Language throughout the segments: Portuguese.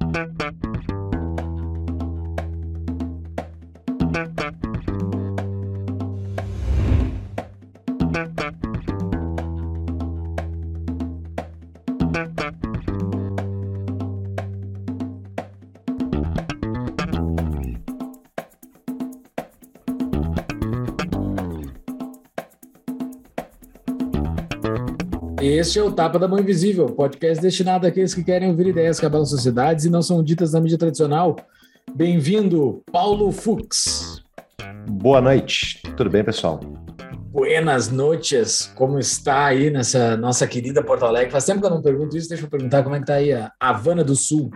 Thank you. Este é o Tapa da Mão Invisível, podcast destinado àqueles que querem ouvir ideias que abalam sociedades e não são ditas na mídia tradicional. Bem-vindo, Paulo Fux. Boa noite, tudo bem, pessoal? Buenas noches, como está aí nessa nossa querida Porto Alegre? Faz tempo que eu não pergunto isso, deixa eu perguntar como é que tá aí a Havana do Sul.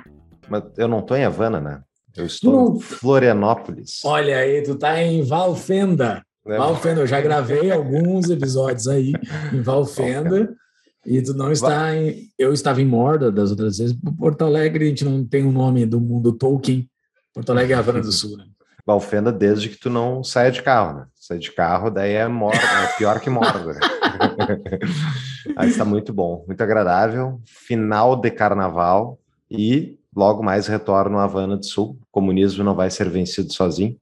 Mas eu não estou em Havana, né? Eu estou não... em Florianópolis. Olha aí, tu tá em Valfenda. É, Valfenda, eu já gravei alguns episódios aí em Valfenda. E tu não está em. Eu estava em Morda das outras vezes. Porto Alegre, a gente não tem o um nome do mundo Tolkien. Porto Alegre é a Havana do Sul, né? Valfenda desde que tu não saia de carro, né? Sair de carro, daí é, morda, é pior que morda. Aí está muito bom, muito agradável. Final de carnaval e logo mais retorno à Havana do Sul. O comunismo não vai ser vencido sozinho.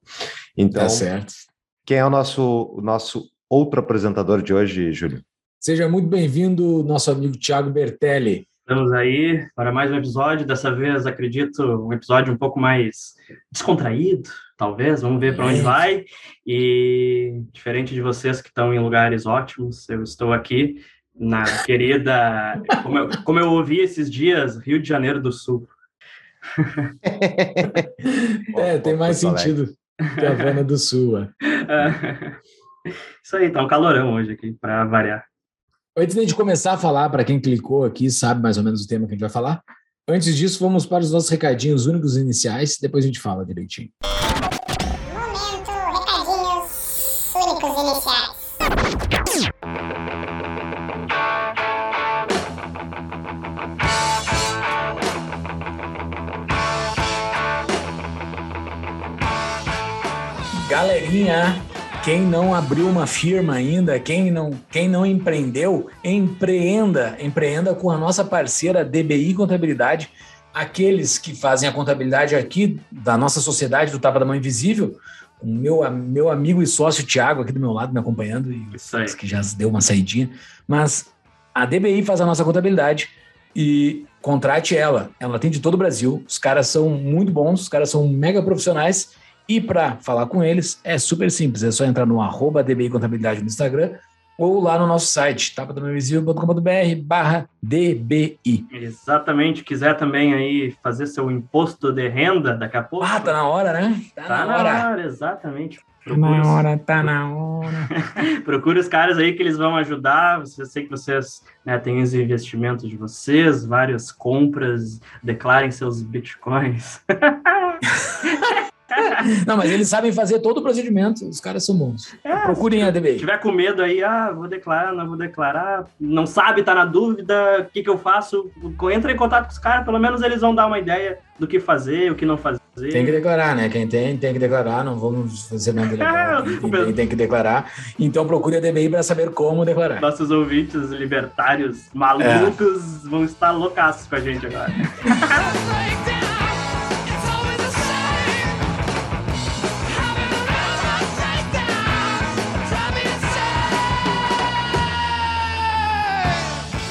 Então, tá certo. Quem é o nosso, o nosso outro apresentador de hoje, Júlio? Seja muito bem-vindo, nosso amigo Tiago Bertelli. Estamos aí para mais um episódio. Dessa vez, acredito, um episódio um pouco mais descontraído, talvez. Vamos ver para onde vai. E diferente de vocês que estão em lugares ótimos, eu estou aqui na querida, como eu, como eu ouvi esses dias, Rio de Janeiro do Sul. é, tem mais sentido que a Havana do Sul. É. Isso aí, tá um calorão hoje aqui, para variar. Antes de começar a falar, para quem clicou aqui, sabe mais ou menos o tema que a gente vai falar. Antes disso, vamos para os nossos recadinhos únicos iniciais, depois a gente fala direitinho. Momento, recadinhos únicos iniciais. Galerinha, quem não abriu uma firma ainda, quem não, quem não empreendeu, empreenda, empreenda com a nossa parceira DBI Contabilidade, aqueles que fazem a contabilidade aqui da nossa sociedade do Tapa da Mão Invisível, o meu, meu amigo e sócio Tiago aqui do meu lado me acompanhando, e que já deu uma saidinha, mas a DBI faz a nossa contabilidade e contrate ela, ela tem de todo o Brasil, os caras são muito bons, os caras são mega profissionais e para falar com eles é super simples, é só entrar no arroba DBI Contabilidade no Instagram ou lá no nosso site, tapadamainvisível.com.br barra DBI. Exatamente, quiser também aí fazer seu imposto de renda daqui a pouco. Ah, tá na hora, né? Tá, tá na, hora. hora. exatamente. Tá na hora, tá na hora. Procure os caras aí que eles vão ajudar. Eu sei que vocês né, têm os investimentos de vocês, várias compras, declarem seus bitcoins. Não, mas eles sabem fazer todo o procedimento, os caras são bons. É, Procurem a DBI. Se tiver com medo aí, ah, vou declarar, não vou declarar, não sabe, tá na dúvida, o que, que eu faço? Entra em contato com os caras, pelo menos eles vão dar uma ideia do que fazer, o que não fazer. Tem que declarar, né? Quem tem, tem que declarar, não vamos fazer nada legal. Quem tem, tem que declarar. Então procure a DBI para saber como declarar. Nossos ouvintes libertários malucos é. vão estar loucaços com a gente agora.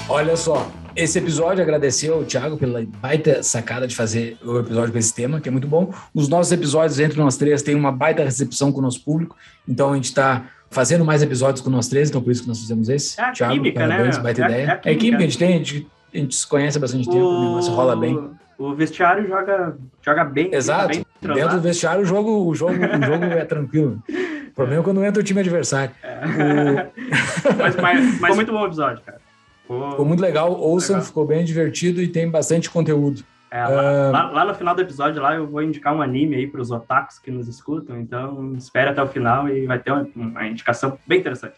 Olha só, esse episódio agradeceu ao Thiago pela baita sacada de fazer o episódio com esse tema, que é muito bom. Os nossos episódios entre nós três têm uma baita recepção com o nosso público, então a gente está fazendo mais episódios com nós três, então por isso que nós fizemos esse. É a Thiago, química, né, parabéns, né? baita é, ideia. É a, é a química, a gente tem, a gente, a gente se conhece há bastante tempo, o negócio rola bem. O vestiário joga, joga bem. Exato. Bem Dentro do vestiário o jogo, o jogo, o jogo é tranquilo. O problema é quando entra o time adversário. É. O... mas, mas, mas muito bom episódio, cara. Ficou, ficou muito legal, ouçam, legal. ficou bem divertido e tem bastante conteúdo. É, lá, uh... lá, lá, no final do episódio lá eu vou indicar um anime aí para os otakus que nos escutam, então espere até o final e vai ter uma, uma indicação bem interessante.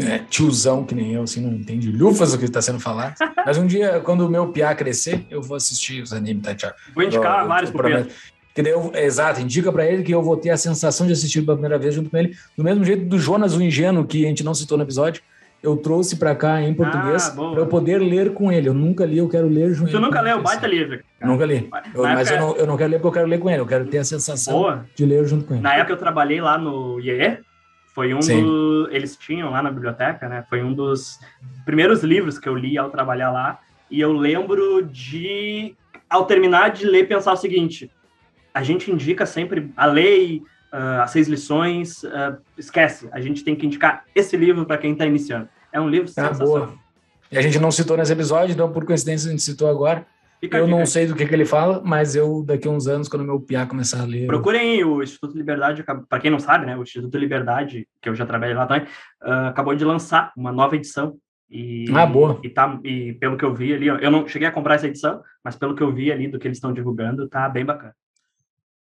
É, tiozão que nem eu, assim, não entende lufas o que está sendo falado. Mas um dia, quando o meu piá crescer, eu vou assistir os animes, tá, Thiago? Vou indicar eu, vários pro que daí eu, exato, indica para ele que eu vou ter a sensação de assistir pela primeira vez junto com ele, do mesmo jeito do Jonas o Ingênuo, que a gente não citou no episódio, eu trouxe para cá em português Ah, para eu poder ler com ele. Eu nunca li, eu quero ler junto. Tu nunca leu baita livro? Nunca li. Eu- mas eu época- não, eu não quero ler porque eu quero ler com ele. Eu quero ter a sensação Boa. de ler junto com ele. Na época eu trabalhei lá no IE, foi um dos. Eles tinham lá na biblioteca, né? Foi um dos primeiros livros que eu li ao trabalhar lá. E eu lembro de, ao terminar de ler, pensar o seguinte: a gente indica sempre a lei, ah, as seis lições, ah, esquece, a gente tem que indicar esse livro para quem está iniciando. É um livro Tá sensacional. E a gente não citou nesse episódio, então por coincidência a gente citou agora. Fica Eu não sei do que, que ele fala, mas eu, daqui a uns anos, quando meu piá começar a ler. eu- Procurem o Instituto Liberdade, para quem não sabe, né? O Instituto Liberdade, que eu já trabalhei lá também, ah, acabou de lançar uma nova edição. E, Ah, boa. E, tá, e pelo que eu vi ali, eu não cheguei a comprar essa edição, mas pelo que eu vi ali do que eles estão divulgando, tá bem bacana.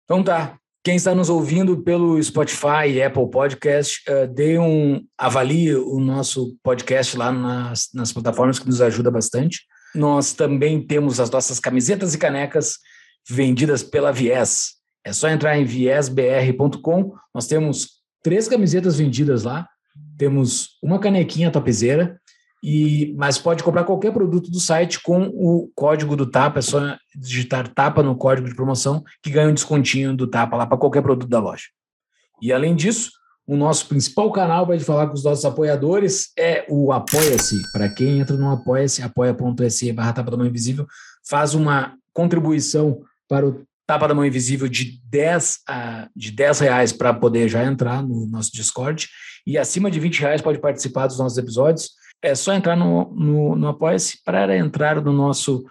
Então tá. Quem está nos ouvindo pelo Spotify e Apple Podcast, eh, dê um avalie o nosso podcast lá nas, nas plataformas que nos ajuda bastante. Nós também temos as nossas camisetas e canecas vendidas pela Viés. É só entrar em viesbr.com. Nós temos três camisetas vendidas lá. Temos uma canequinha topzeira e mas pode comprar qualquer produto do site com o código do Tapa, é só digitar Tapa no código de promoção que ganha um descontinho do Tapa lá para qualquer produto da loja. E além disso, o nosso principal canal para falar com os nossos apoiadores é o Apoia-se. Para quem entra no Apoia-se, apoia.se barra Tapa da Mão Invisível, faz uma contribuição para o Tapa da Mão Invisível de 10, a, de 10 reais para poder já entrar no nosso Discord. E acima de 20 reais pode participar dos nossos episódios. É só entrar no, no, no Apoia-se para entrar no nosso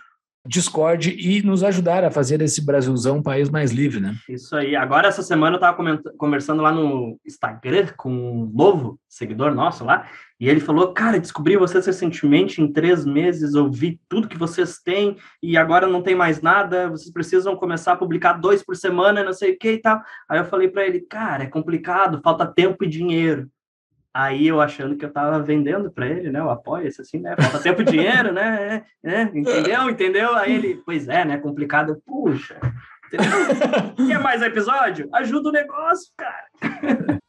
Discord e nos ajudar a fazer esse Brasilzão um país mais livre, né? Isso aí. Agora, essa semana, eu estava conversando lá no Instagram com um novo seguidor nosso lá, e ele falou: Cara, descobri vocês recentemente, em três meses, ouvi tudo que vocês têm, e agora não tem mais nada, vocês precisam começar a publicar dois por semana, não sei o que e tal. Aí eu falei para ele: Cara, é complicado, falta tempo e dinheiro. Aí eu achando que eu tava vendendo para ele, né? O apoia-se assim, né? Falta tempo dinheiro, né? É, é, entendeu? Entendeu? Aí ele, pois é, né? Complicado. Puxa, entendeu? Quer mais episódio? Ajuda o negócio, cara.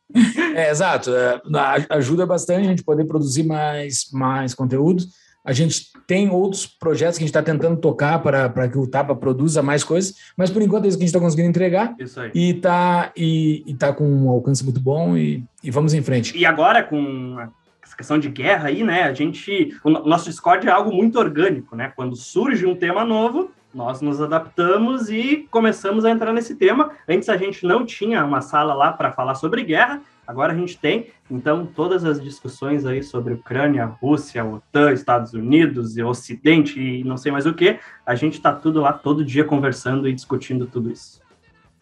É, exato. É, ajuda bastante a gente poder produzir mais, mais conteúdo. A gente tem outros projetos que a gente está tentando tocar para que o Tapa produza mais coisas, mas por enquanto é isso que a gente está conseguindo entregar Isso aí. e tá, e, e tá com um alcance muito bom e, e vamos em frente. E agora, com essa questão de guerra aí, né? A gente. O no- nosso Discord é algo muito orgânico, né? Quando surge um tema novo, nós nos adaptamos e começamos a entrar nesse tema. Antes a gente não tinha uma sala lá para falar sobre guerra, agora a gente tem. Então, todas as discussões aí sobre Ucrânia, Rússia, OTAN, Estados Unidos e Ocidente e não sei mais o que, a gente tá tudo lá todo dia conversando e discutindo tudo isso.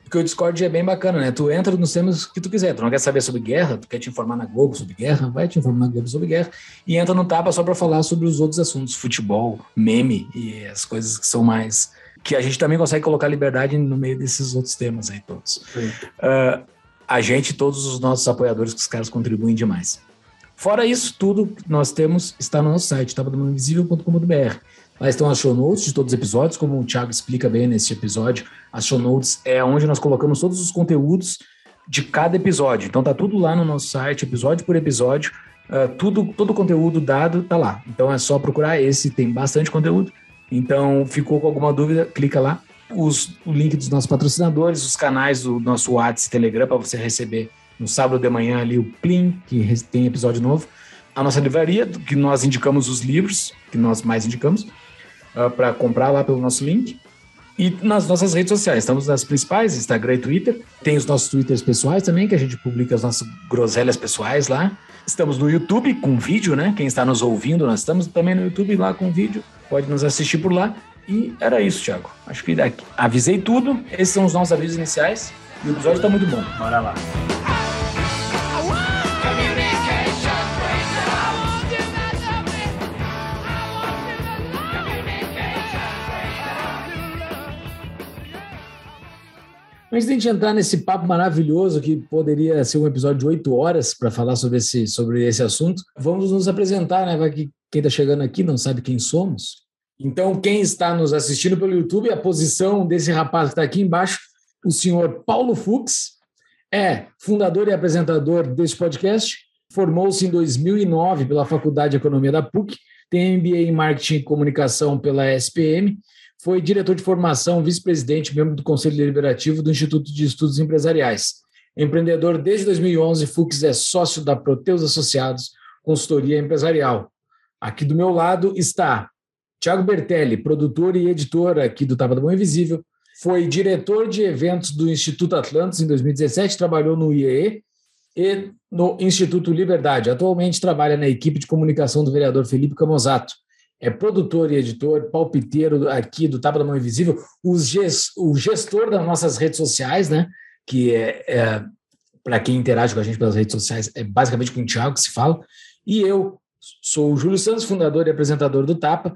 Porque o Discord é bem bacana, né? Tu entra nos temas que tu quiser. Tu não quer saber sobre guerra, tu quer te informar na Globo sobre guerra, vai te informar na Globo sobre guerra. E entra no Tapa só para falar sobre os outros assuntos, futebol, meme e as coisas que são mais. que a gente também consegue colocar liberdade no meio desses outros temas aí todos. Sim. A gente e todos os nossos apoiadores, que os caras contribuem demais. Fora isso, tudo que nós temos está no nosso site, tapadomaninvisível.com.br. Lá estão as show notes de todos os episódios, como o Thiago explica bem nesse episódio. As show notes é onde nós colocamos todos os conteúdos de cada episódio. Então tá tudo lá no nosso site, episódio por episódio. Ah, tudo, todo o conteúdo dado tá lá. Então é só procurar esse, tem bastante conteúdo. Então ficou com alguma dúvida, clica lá. Os, o link dos nossos patrocinadores, os canais do nosso WhatsApp e Telegram para você receber no sábado de manhã ali o Plim, que tem episódio novo. A nossa livraria, que nós indicamos os livros, que nós mais indicamos, para comprar lá pelo nosso link. E nas nossas redes sociais, estamos nas principais, Instagram e Twitter. Tem os nossos Twitters pessoais também, que a gente publica as nossas groselhas pessoais lá. Estamos no YouTube com vídeo, né? Quem está nos ouvindo, nós estamos também no YouTube lá com vídeo. Pode nos assistir por lá. E era isso, Thiago. Acho que daqui. avisei tudo. Esses são os nossos avisos iniciais. E o episódio está muito bom. Bora lá. Antes de a gente entrar nesse papo maravilhoso que poderia ser um episódio de oito horas para falar sobre esse, sobre esse assunto, vamos nos apresentar, né? Vai que quem está chegando aqui não sabe quem somos. Então, quem está nos assistindo pelo YouTube, a posição desse rapaz que está aqui embaixo, o senhor Paulo Fux, é fundador e apresentador desse podcast, Formou-se em 2009 pela Faculdade de Economia da PUC, tem MBA em Marketing e Comunicação pela SPM, foi diretor de formação, vice-presidente, membro do Conselho Deliberativo do Instituto de Estudos Empresariais. Empreendedor desde 2011, Fux é sócio da Proteus Associados, consultoria empresarial. Aqui do meu lado está Tiago Bertelli, produtor e editor aqui do Tava do Bom Invisível, foi diretor de eventos do Instituto Atlantis em 2017, trabalhou no IEE e no Instituto Liberdade. Atualmente trabalha na equipe de comunicação do vereador Felipe Camozato. É produtor e editor, palpiteiro aqui do Tapa da Mão Invisível, o gestor das nossas redes sociais, né? Que é, é para quem interage com a gente pelas redes sociais, é basicamente com o Thiago que se fala. E eu sou o Júlio Santos, fundador e apresentador do Tapa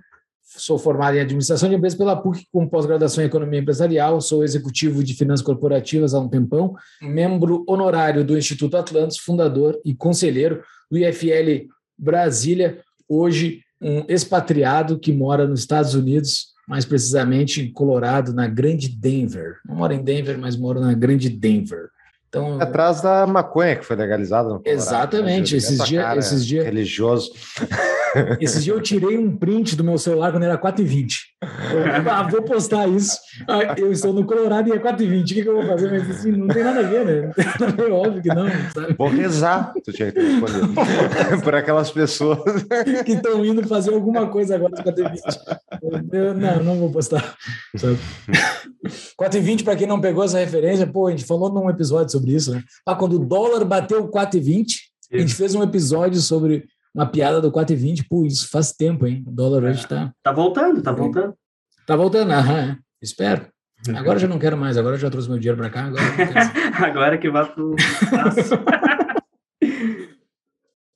sou formado em administração de empresas pela PUC, com pós-graduação em economia empresarial, sou executivo de finanças corporativas há um tempão, membro honorário do Instituto Atlantis, fundador e conselheiro do IFL Brasília, hoje um expatriado que mora nos Estados Unidos, mais precisamente em Colorado, na Grande Denver. Não moro em Denver, mas moro na Grande Denver. Então, Atrás da maconha que foi legalizada no Colorado. Exatamente, né? esses dias. Esses dias religioso. Esses dias eu tirei um print do meu celular quando era 4h20. Eu, ah, vou postar isso. Ah, eu estou no Colorado e é 4h20. O que, que eu vou fazer? Mas assim, não tem nada a ver, né? É óbvio que não. Sabe? Vou rezar, tu tinha que responder. Por aquelas pessoas que estão indo fazer alguma coisa agora às 4h20. Eu, não, não vou postar. 4h20, para quem não pegou essa referência, pô, a gente falou num episódio sobre isso, né? Ah, quando o dólar bateu 4,20, a gente fez um episódio sobre uma piada do 4,20. Pô, isso faz tempo, hein? O dólar hoje está. Tá voltando, tá voltando. Tá voltando, aham, é. espero. Agora já não quero mais, agora já trouxe meu dinheiro para cá. Agora, agora que vai pro.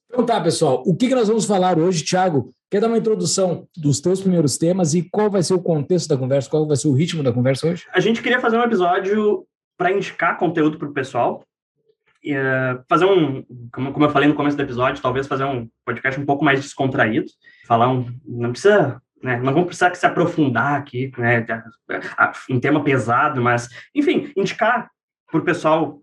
então tá, pessoal. O que, que nós vamos falar hoje, Thiago? Quer dar uma introdução dos teus primeiros temas e qual vai ser o contexto da conversa, qual vai ser o ritmo da conversa hoje? A gente queria fazer um episódio para indicar conteúdo para o pessoal. E, uh, fazer um, como, como eu falei no começo do episódio, talvez fazer um podcast um pouco mais descontraído. Falar um. Não precisa. Né, não vamos precisar se aprofundar aqui né, um tema pesado, mas, enfim, indicar para o pessoal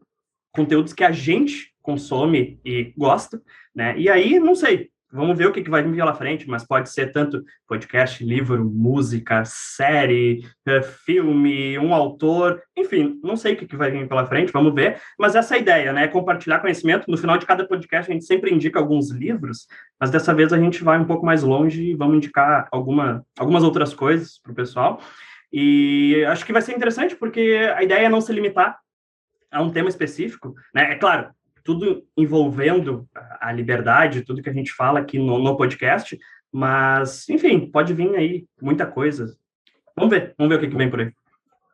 conteúdos que a gente consome e gosta, né? E aí, não sei, Vamos ver o que, que vai vir pela frente, mas pode ser tanto podcast, livro, música, série, eh, filme, um autor, enfim, não sei o que, que vai vir pela frente, vamos ver. Mas essa é a ideia, né? Compartilhar conhecimento. No final de cada podcast, a gente sempre indica alguns livros, mas dessa vez a gente vai um pouco mais longe e vamos indicar alguma, algumas outras coisas para o pessoal. E acho que vai ser interessante, porque a ideia é não se limitar a um tema específico, né? É claro, tudo envolvendo a liberdade, tudo que a gente fala aqui no, no podcast, mas, enfim, pode vir aí muita coisa. Vamos ver, vamos ver o que, que vem por aí.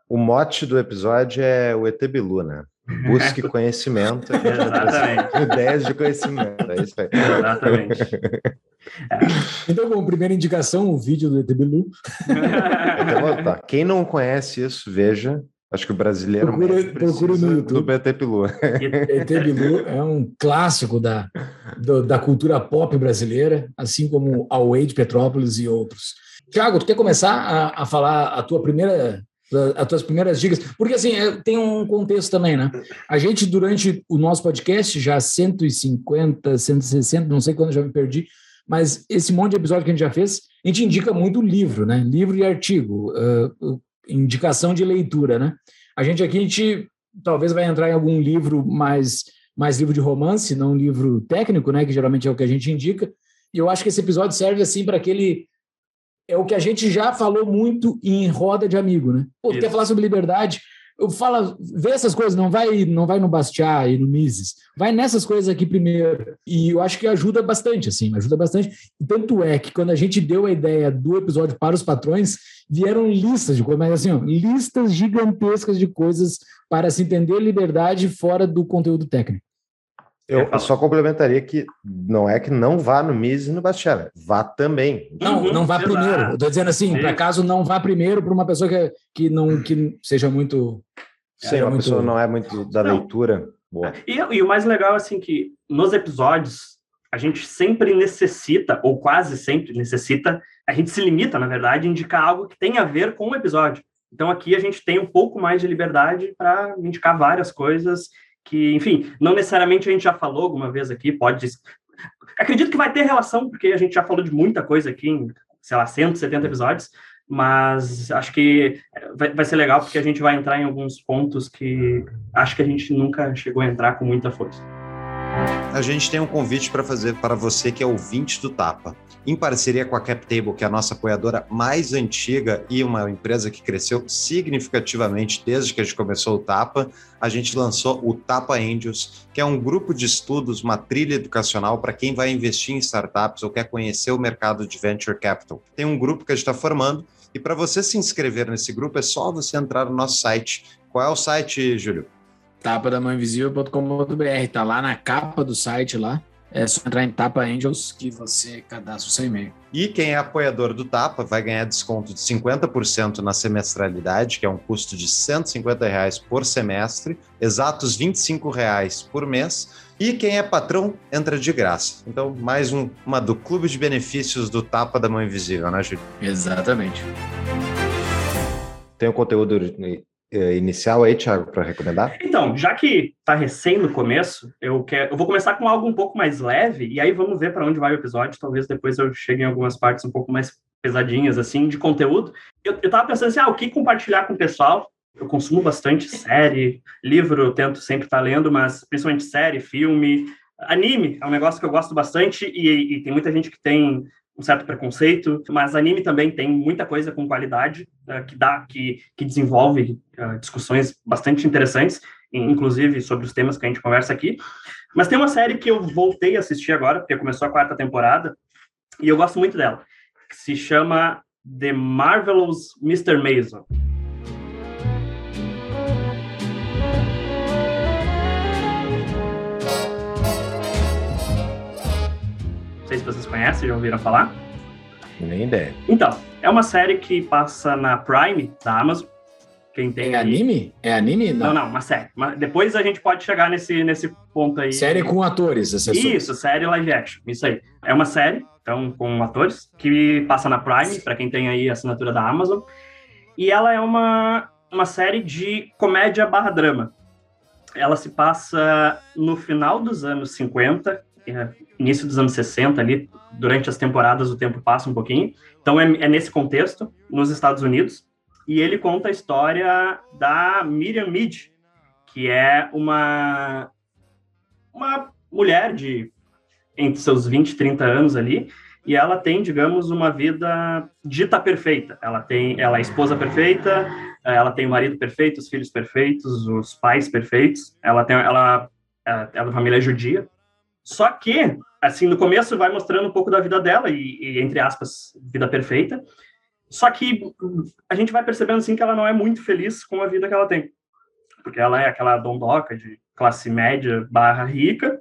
O mote do episódio é o ET Bilu, né? Busque conhecimento. Exatamente. Ideias de conhecimento. É isso aí. Exatamente. É. Então, como primeira indicação, o vídeo do ET Bilu. Então, tá. Quem não conhece isso, veja. Acho que o brasileiro procura, procura no YouTube. do BT Bilu. ET Bilu é um clássico da, do, da cultura pop brasileira, assim como Away de Petrópolis e outros. Tiago, tu quer começar a, a falar a tua primeira as tuas primeiras dicas, porque assim, é, tem um contexto também, né? A gente, durante o nosso podcast, já 150, 160, não sei quando já me perdi, mas esse monte de episódio que a gente já fez, a gente indica muito livro, né? Livro e artigo. Uh, indicação de leitura, né? A gente aqui, a gente talvez vai entrar em algum livro mais, mais livro de romance, não um livro técnico, né? Que geralmente é o que a gente indica. E eu acho que esse episódio serve assim para aquele é o que a gente já falou muito em roda de amigo, né? Pô, quer falar sobre liberdade? Eu falo, vê essas coisas, não vai, não vai no Bastiat e no Mises, vai nessas coisas aqui primeiro. E eu acho que ajuda bastante, assim, ajuda bastante. Tanto é que quando a gente deu a ideia do episódio para os patrões, vieram listas de coisas, assim, ó, listas gigantescas de coisas para se entender liberdade fora do conteúdo técnico. Eu, eu só complementaria que não é que não vá no Mises e no Bastiat, vá também. Não, não vá primeiro. Estou dizendo assim, para caso não vá primeiro para uma pessoa que, que não que seja muito. Sim, uma muito... pessoa não é muito da não. leitura. Boa. E, e o mais legal, assim, que nos episódios a gente sempre necessita, ou quase sempre necessita, a gente se limita, na verdade, a indicar algo que tem a ver com o episódio. Então aqui a gente tem um pouco mais de liberdade para indicar várias coisas que, enfim, não necessariamente a gente já falou alguma vez aqui, pode. Acredito que vai ter relação, porque a gente já falou de muita coisa aqui em, sei lá, 170 episódios, mas acho que vai, vai ser legal porque a gente vai entrar em alguns pontos que acho que a gente nunca chegou a entrar com muita força. A gente tem um convite para fazer para você que é ouvinte do Tapa. Em parceria com a CapTable, que é a nossa apoiadora mais antiga e uma empresa que cresceu significativamente desde que a gente começou o Tapa, a gente lançou o Tapa Angels, que é um grupo de estudos, uma trilha educacional para quem vai investir em startups ou quer conhecer o mercado de venture capital. Tem um grupo que a gente está formando e para você se inscrever nesse grupo é só você entrar no nosso site. Qual é o site, Júlio? tapadamãoinvisível.com.br, tá lá na capa do site lá. É só entrar em Tapa Angels que você cadastra o seu e-mail. E quem é apoiador do Tapa vai ganhar desconto de 50% na semestralidade, que é um custo de 150 reais por semestre, exatos 25 reais por mês. E quem é patrão entra de graça. Então, mais um, uma do Clube de Benefícios do Tapa da Mão Invisível, né, Júlio? Exatamente. Tem o conteúdo inicial aí, Thiago, para recomendar? Então, já que está recém no começo, eu, quero, eu vou começar com algo um pouco mais leve, e aí vamos ver para onde vai o episódio. Talvez depois eu chegue em algumas partes um pouco mais pesadinhas, assim, de conteúdo. Eu, eu tava pensando assim, ah, o que compartilhar com o pessoal? Eu consumo bastante série, livro eu tento sempre estar tá lendo, mas principalmente série, filme, anime é um negócio que eu gosto bastante e, e tem muita gente que tem um certo preconceito, mas anime também tem muita coisa com qualidade uh, que dá, que, que desenvolve uh, discussões bastante interessantes, inclusive sobre os temas que a gente conversa aqui. Mas tem uma série que eu voltei a assistir agora, porque começou a quarta temporada, e eu gosto muito dela, que se chama The Marvelous Mr. Mason. Sei se vocês conhecem, já ouviram falar. Nem ideia. Então, é uma série que passa na Prime da Amazon. Quem tem é anime? É anime? Não, não, uma série. Mas depois a gente pode chegar nesse, nesse ponto aí. Série com atores, assessor. Isso, série live action. Isso aí. É uma série, então, com atores, que passa na Prime, para quem tem aí a assinatura da Amazon. E ela é uma, uma série de comédia barra drama. Ela se passa no final dos anos 50, é, início dos anos 60 ali, durante as temporadas o tempo passa um pouquinho. Então é, é, nesse contexto, nos Estados Unidos, e ele conta a história da Miriam Mead, que é uma uma mulher de entre seus 20 e 30 anos ali, e ela tem, digamos, uma vida dita perfeita. Ela tem, ela é esposa perfeita, ela tem o marido perfeito, os filhos perfeitos, os pais perfeitos. Ela tem, ela, ela é uma família judia, só que, assim, no começo vai mostrando um pouco da vida dela e, e, entre aspas, vida perfeita. Só que a gente vai percebendo, assim, que ela não é muito feliz com a vida que ela tem. Porque ela é aquela dondoca de classe média barra rica,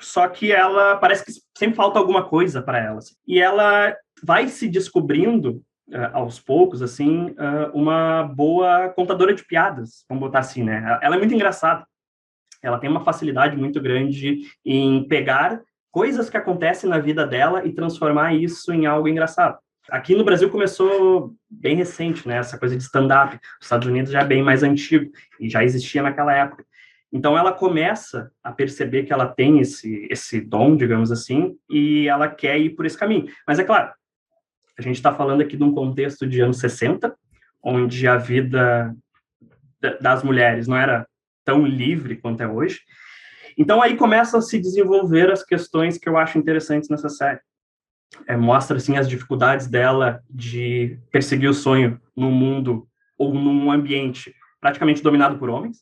só que ela parece que sempre falta alguma coisa para ela. Assim. E ela vai se descobrindo uh, aos poucos, assim, uh, uma boa contadora de piadas, vamos botar assim, né? Ela é muito engraçada ela tem uma facilidade muito grande em pegar coisas que acontecem na vida dela e transformar isso em algo engraçado. Aqui no Brasil começou bem recente, né? Essa coisa de stand-up. Os Estados Unidos já é bem mais antigo e já existia naquela época. Então ela começa a perceber que ela tem esse esse dom, digamos assim, e ela quer ir por esse caminho. Mas é claro, a gente está falando aqui de um contexto de anos 60, onde a vida das mulheres não era tão livre quanto é hoje. Então aí começam a se desenvolver as questões que eu acho interessantes nessa série. É, mostra assim as dificuldades dela de perseguir o sonho num mundo ou num ambiente praticamente dominado por homens.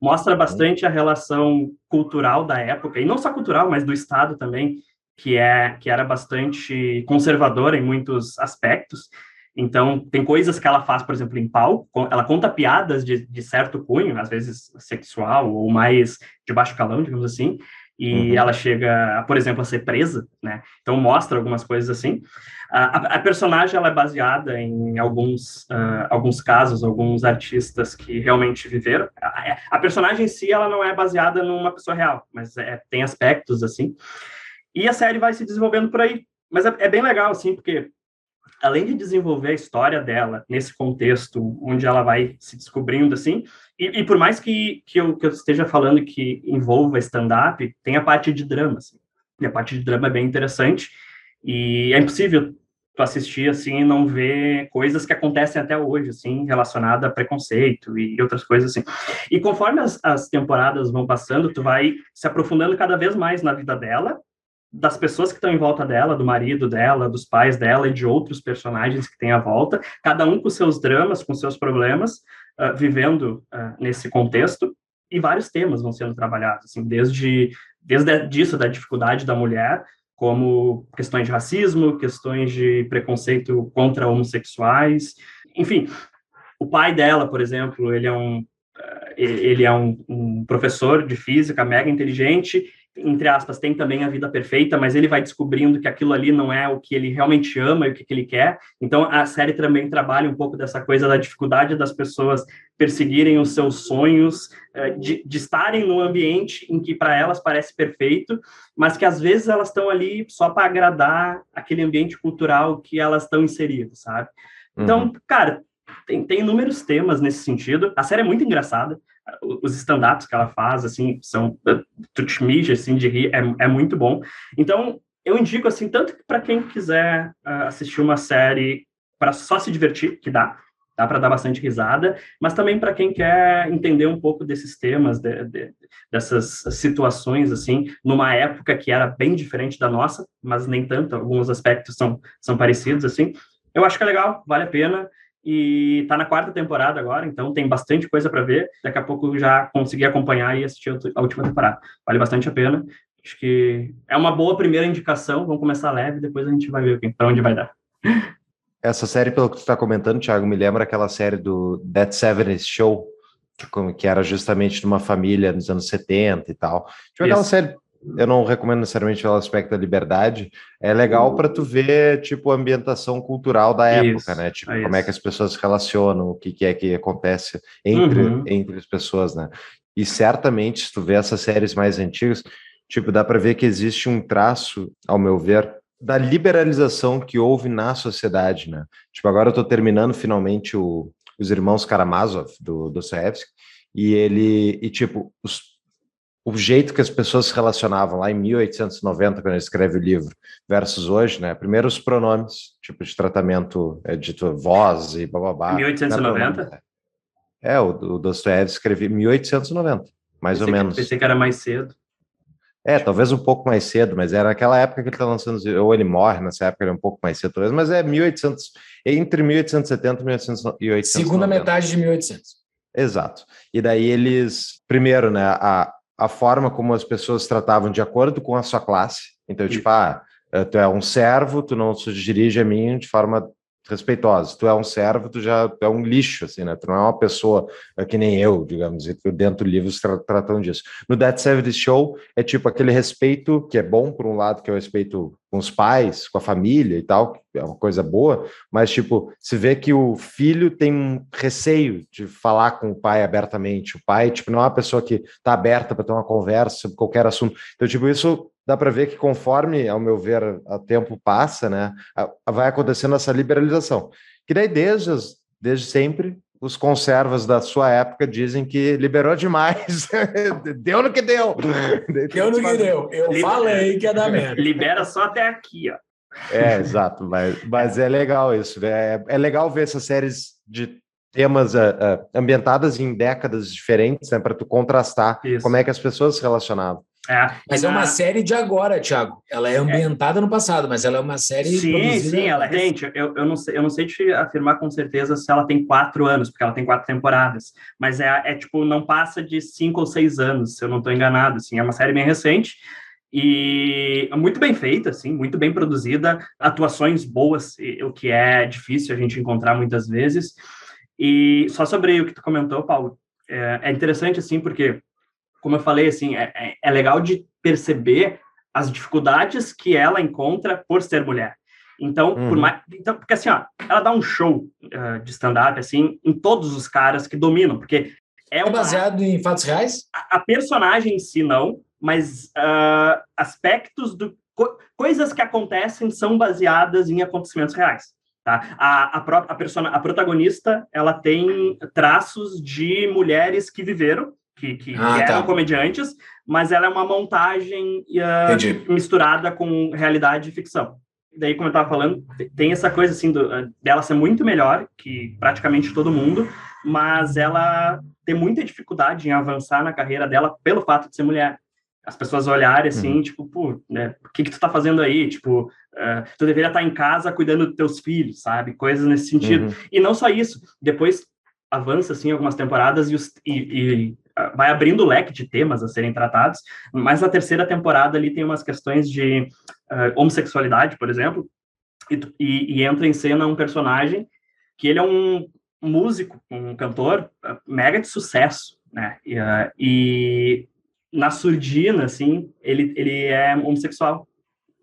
Mostra bastante a relação cultural da época e não só cultural, mas do Estado também, que é que era bastante conservadora em muitos aspectos então, tem coisas que ela faz, por exemplo, em palco, ela conta piadas de, de certo cunho, às vezes sexual ou mais de baixo calão, digamos assim, e uhum. ela chega, por exemplo, a ser presa, né? Então mostra algumas coisas assim. A, a personagem ela é baseada em alguns, uh, alguns casos, alguns artistas que realmente viveram. A, a, personagem em si ela não é baseada numa pessoa real, mas é, tem aspectos assim. E a série vai se desenvolvendo por aí. Mas é, é bem legal assim, porque além de desenvolver a história dela nesse contexto onde ela vai se descobrindo assim, e, e por mais que, que, eu, que eu esteja falando que envolva stand-up, tem a parte de drama, assim, e a parte de drama é bem interessante, e é impossível tu assistir assim e não ver coisas que acontecem até hoje, assim, relacionada a preconceito e outras coisas assim. E conforme as, as temporadas vão passando, tu vai se aprofundando cada vez mais na vida dela, das pessoas que estão em volta dela, do marido dela, dos pais dela e de outros personagens que tem à volta, cada um com seus dramas, com seus problemas, uh, vivendo uh, nesse contexto, e vários temas vão sendo trabalhados, assim, desde desde disso da dificuldade da mulher como questões de racismo, questões de preconceito contra homossexuais, enfim. O pai dela, por exemplo, ele é um eh, ele é um, um professor de física mega inteligente entre aspas, tem também a vida perfeita, mas ele vai descobrindo que aquilo ali não é o que ele realmente ama e o que, que ele quer. Então, a série também trabalha um pouco dessa coisa da dificuldade das pessoas perseguirem os seus sonhos, eh, de, de estarem num ambiente em que para elas parece perfeito, mas que às vezes elas estão ali só para agradar aquele ambiente cultural que elas estão inseridas, sabe? Então, uhum. cara, tem, tem inúmeros temas nesse sentido. A série é muito engraçada os stand-ups que ela faz, assim, são tu te mija, assim, de rir, é, é muito bom. Então, eu indico, assim, tanto para quem quiser uh, assistir uma série para só se divertir, que dá, dá para dar bastante risada, mas também para quem quer entender um pouco desses temas, de, de, dessas situações, assim, numa época que era bem diferente da nossa, mas nem tanto, alguns aspectos são, são parecidos, assim, eu acho que é legal, vale a pena, e tá na quarta temporada agora, então tem bastante coisa para ver. Daqui a pouco já consegui acompanhar e assistir a última temporada. Vale bastante a pena. Acho que é uma boa primeira indicação. Vamos começar leve, depois a gente vai ver para onde vai dar. Essa série, pelo que tu está comentando, Thiago, me lembra aquela série do That Seven Show, que era justamente de uma família nos anos 70 e tal. Tipo aquela série eu não recomendo necessariamente pelo aspecto da liberdade, é legal para tu ver, tipo, a ambientação cultural da época, isso, né? Tipo, é como é que as pessoas se relacionam, o que, que é que acontece entre, uhum. entre as pessoas, né? E certamente, se tu vê essas séries mais antigas, tipo, dá para ver que existe um traço, ao meu ver, da liberalização que houve na sociedade, né? Tipo, agora eu tô terminando finalmente o, os Irmãos Karamazov, do Dostoevsky, e ele, e tipo, os o jeito que as pessoas se relacionavam lá em 1890, quando ele escreve o livro, versus hoje, né? Primeiro os pronomes, tipo de tratamento é dito voz e bababá. 1890? É, o, o Dostoiévski escreveu 1890, mais pensei ou menos. Que, pensei que era mais cedo. É, talvez um pouco mais cedo, mas era naquela época que ele está lançando, ou ele morre nessa época, ele é um pouco mais cedo, talvez, mas é 1800, entre 1870 e 1880. Segunda metade de 1800. Exato. E daí eles, primeiro, né, a, a forma como as pessoas tratavam de acordo com a sua classe. Então, tipo, ah, eh, tu é um servo, tu não se dirige a mim de forma respeitosa. Tu é um servo, tu já é um lixo, assim, né? Tu não é uma pessoa é que nem eu, digamos, e dentro do livro tra tratam disso. No Dead Service Show é tipo aquele respeito que é bom por um lado, que é o respeito com os pais, com a família e tal, que é uma coisa boa, mas tipo, se vê que o filho tem um receio de falar com o pai abertamente. O pai, tipo, não é uma pessoa que tá aberta para ter uma conversa sobre qualquer assunto. Então, tipo, isso dá para ver que conforme, ao meu ver, o tempo passa, né, vai acontecendo essa liberalização. Que daí, desde, desde sempre, os conservas da sua época dizem que liberou demais. deu no que deu. Deu no que deu. Eu Libera, falei que ia dar merda. Libera só até aqui, ó. É, exato. Mas, mas é legal isso. É, é legal ver essas séries de temas uh, uh, ambientadas em décadas diferentes, né, para tu contrastar isso. como é que as pessoas se relacionavam. É, mas na... é uma série de agora, Thiago. Ela é ambientada é. no passado, mas ela é uma série. Sim, sim, ela é. Gente, eu, eu, não sei, eu não sei te afirmar com certeza se ela tem quatro anos, porque ela tem quatro temporadas. Mas é, é tipo, não passa de cinco ou seis anos, se eu não estou enganado. Assim, é uma série bem recente e muito bem feita, assim, muito bem produzida, atuações boas, o que é difícil a gente encontrar muitas vezes. E só sobre o que tu comentou, Paulo, é, é interessante, assim, porque como eu falei, assim, é, é, é legal de perceber as dificuldades que ela encontra por ser mulher. Então, uhum. por mais, então porque assim, ó, ela dá um show uh, de stand-up assim em todos os caras que dominam, porque é, é baseado em fatos reais. A, a, personagem em si não, mas uh, aspectos do co coisas que acontecem são baseadas em acontecimentos reais. Tá? A, a, pró- a, persona, a protagonista ela tem traços de mulheres que viveram, que, que Ah, eram tá. comediantes, mas ela é uma montagem Entendi. misturada com realidade e ficção. Daí, como eu estava falando, te- tem essa coisa assim do, ah, dela ser muito melhor que praticamente todo mundo, mas ela tem muita dificuldade em avançar na carreira dela pelo fato de ser mulher. As pessoas olharem assim, tipo, pô, né, o que que tu tá fazendo aí? Tipo, ah, tu deveria estar em casa cuidando dos teus filhos, sabe? Coisas nesse sentido. Uhum. E não só isso, depois avança assim algumas temporadas e, os, e, e, vai abrindo o leque de temas a serem tratados, mas na terceira temporada ali tem umas questões de ah, homossexualidade, por exemplo, e, e, e entra em cena um personagem que ele é um músico, um cantor ah, mega de sucesso, né? E, ah, e na surdina, assim, ele, ele é homossexual.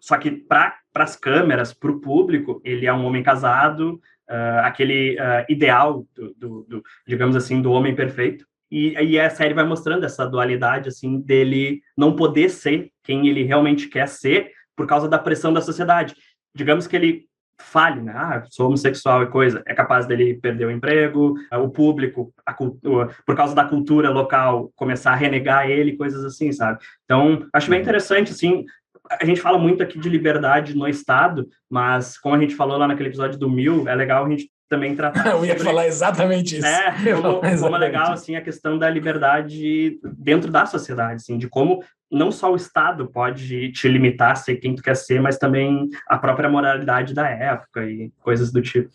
Só que para as câmeras, para o público, ele é um homem casado, ah, aquele ah, ideal do, do- do, digamos assim, do homem perfeito. E, e a série vai mostrando essa dualidade, assim, dele não poder ser quem ele realmente quer ser por causa da pressão da sociedade. Digamos que ele fale, né? Ah, sou homossexual e coisa. É capaz dele perder o emprego, ah, o público, cultura, por causa da cultura local, começar a renegar ele, coisas assim, sabe? Então, acho bem interessante, assim, a gente fala muito aqui de liberdade no Estado, mas como a gente falou lá naquele episódio do Mil, é legal a gente também tratar Eu ia sobre- falar exatamente isso. é, como, falar como é exatamente legal, assim, a questão da liberdade dentro da sociedade, assim, de como não só o Estado pode te limitar a ser quem tu quer ser, mas também a própria moralidade da época e coisas do tipo.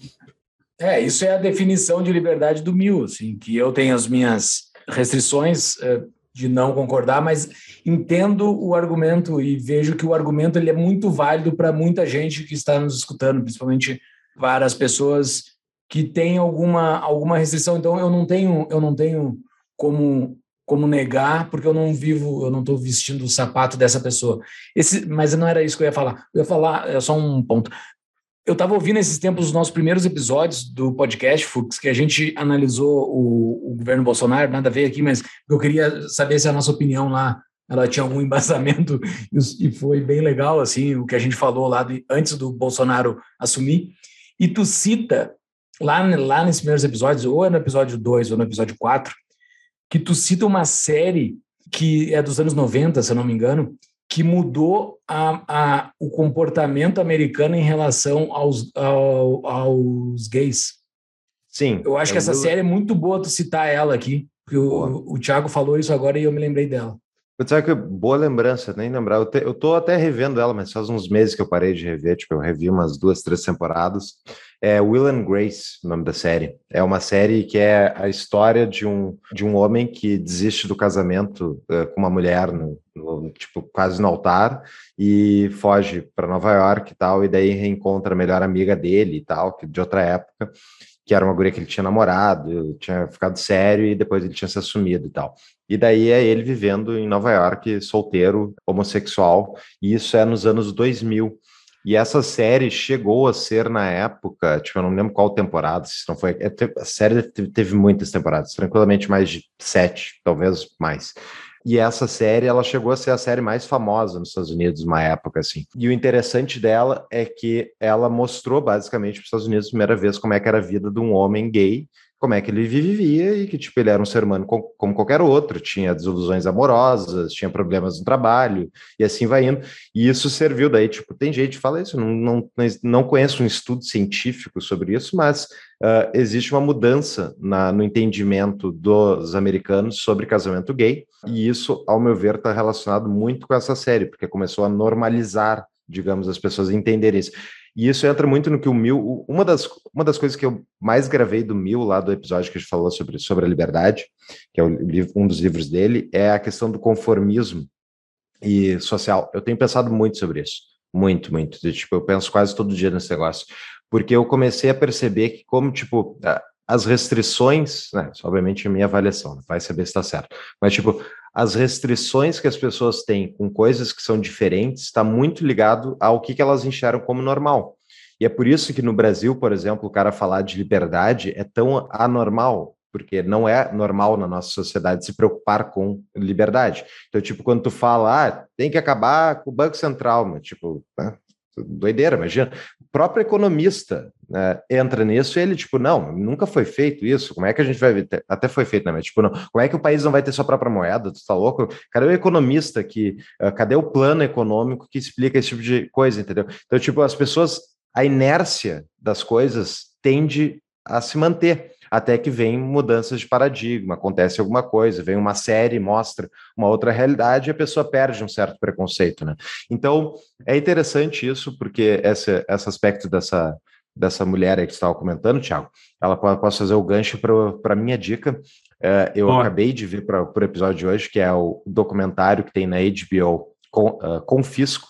É, isso é a definição de liberdade do mil, assim, que eu tenho as minhas restrições eh, de não concordar, mas entendo o argumento e vejo que o argumento ele é muito válido para muita gente que está nos escutando, principalmente para as pessoas que têm alguma, alguma restrição. Então eu não tenho eu não tenho como como negar porque eu não vivo eu não estou vestindo o sapato dessa pessoa. Esse, mas não era isso que eu ia falar. Eu ia falar é só um ponto. Eu estava ouvindo esses tempos os nossos primeiros episódios do podcast, Fux, que a gente analisou o, o governo Bolsonaro, nada a ver aqui, mas eu queria saber se a nossa opinião lá ela tinha algum embasamento e foi bem legal assim o que a gente falou lá de, antes do Bolsonaro assumir. E tu cita lá, lá nesses primeiros episódios, ou é no episódio 2 ou no episódio 4, que tu cita uma série que é dos anos 90, se eu não me engano, que mudou a, a, o comportamento americano em relação aos, ao, aos gays. Sim. Eu acho que essa série é muito boa tu citar ela aqui, porque o, o Thiago falou isso agora e eu me lembrei dela. Sabe que boa lembrança, nem lembrar. Eu, te, eu tô até revendo ela, mas faz uns meses que eu parei de rever. Tipo, eu revi umas duas, três temporadas. É Will and Grace, o nome da série. É uma série que é a história de um, de um homem que desiste do casamento uh, com uma mulher, no, tipo, quase no altar, e foge para Nova York e tal, e daí reencontra a melhor amiga dele e tal, que de outra época que era uma guria que ele tinha namorado, tinha ficado sério e depois ele tinha se assumido e tal. E daí é ele vivendo em Nova York, solteiro, homossexual, e isso é nos anos 2000. E essa série chegou a ser na época, tipo, eu não lembro qual temporada, se não foi. É, a série teve, teve muitas temporadas, tranquilamente mais de sete, talvez mais. E essa série, ela chegou a ser a série mais famosa nos Estados Unidos, uma época assim. E o interessante dela é que ela mostrou basicamente para os Estados Unidos, primeira vez, como é que era a vida de um homem gay, como é que ele vivia e que, tipo, ele era um ser humano como qualquer outro, tinha desilusões amorosas, tinha problemas no trabalho, e assim vai indo. E isso serviu daí, tipo, tem gente que fala isso, não, não, não conheço um estudo científico sobre isso, mas uh, existe uma mudança na, no entendimento dos americanos sobre casamento gay, e isso, ao meu ver, está relacionado muito com essa série, porque começou a normalizar, digamos, as pessoas entenderem isso. E isso entra muito no que o Mil. Uma das, uma das coisas que eu mais gravei do Mil, lá do episódio que a gente falou sobre, sobre a liberdade, que é um dos livros dele, é a questão do conformismo e social. Eu tenho pensado muito sobre isso. Muito, muito. Tipo, eu penso quase todo dia nesse negócio. Porque eu comecei a perceber que, como, tipo, as restrições, né, obviamente a minha avaliação, vai saber se está certo, mas, tipo, as restrições que as pessoas têm com coisas que são diferentes está muito ligado ao que, que elas enxergam como normal. E é por isso que no Brasil, por exemplo, o cara falar de liberdade é tão anormal, porque não é normal na nossa sociedade se preocupar com liberdade. Então, tipo, quando tu fala, ah, tem que acabar com o Banco Central, mas, tipo, né? Doideira, imagina. próprio economista né, entra nisso e ele, tipo, não, nunca foi feito isso, como é que a gente vai ver? Até foi feito, né? Mas, tipo, não, como é que o país não vai ter sua própria moeda? Tu tá louco? Cadê o economista que, uh, cadê o plano econômico que explica esse tipo de coisa, entendeu? Então, tipo, as pessoas, a inércia das coisas tende a se manter até que vem mudanças de paradigma, acontece alguma coisa, vem uma série, mostra uma outra realidade e a pessoa perde um certo preconceito, né? Então, é interessante isso, porque esse, esse aspecto dessa, dessa mulher aí que você estava comentando, Thiago, ela pode, fazer o gancho para a minha dica. É, eu acabei de vir para o episódio de hoje, que é o documentário que tem na HBO, com, uh, Confisco,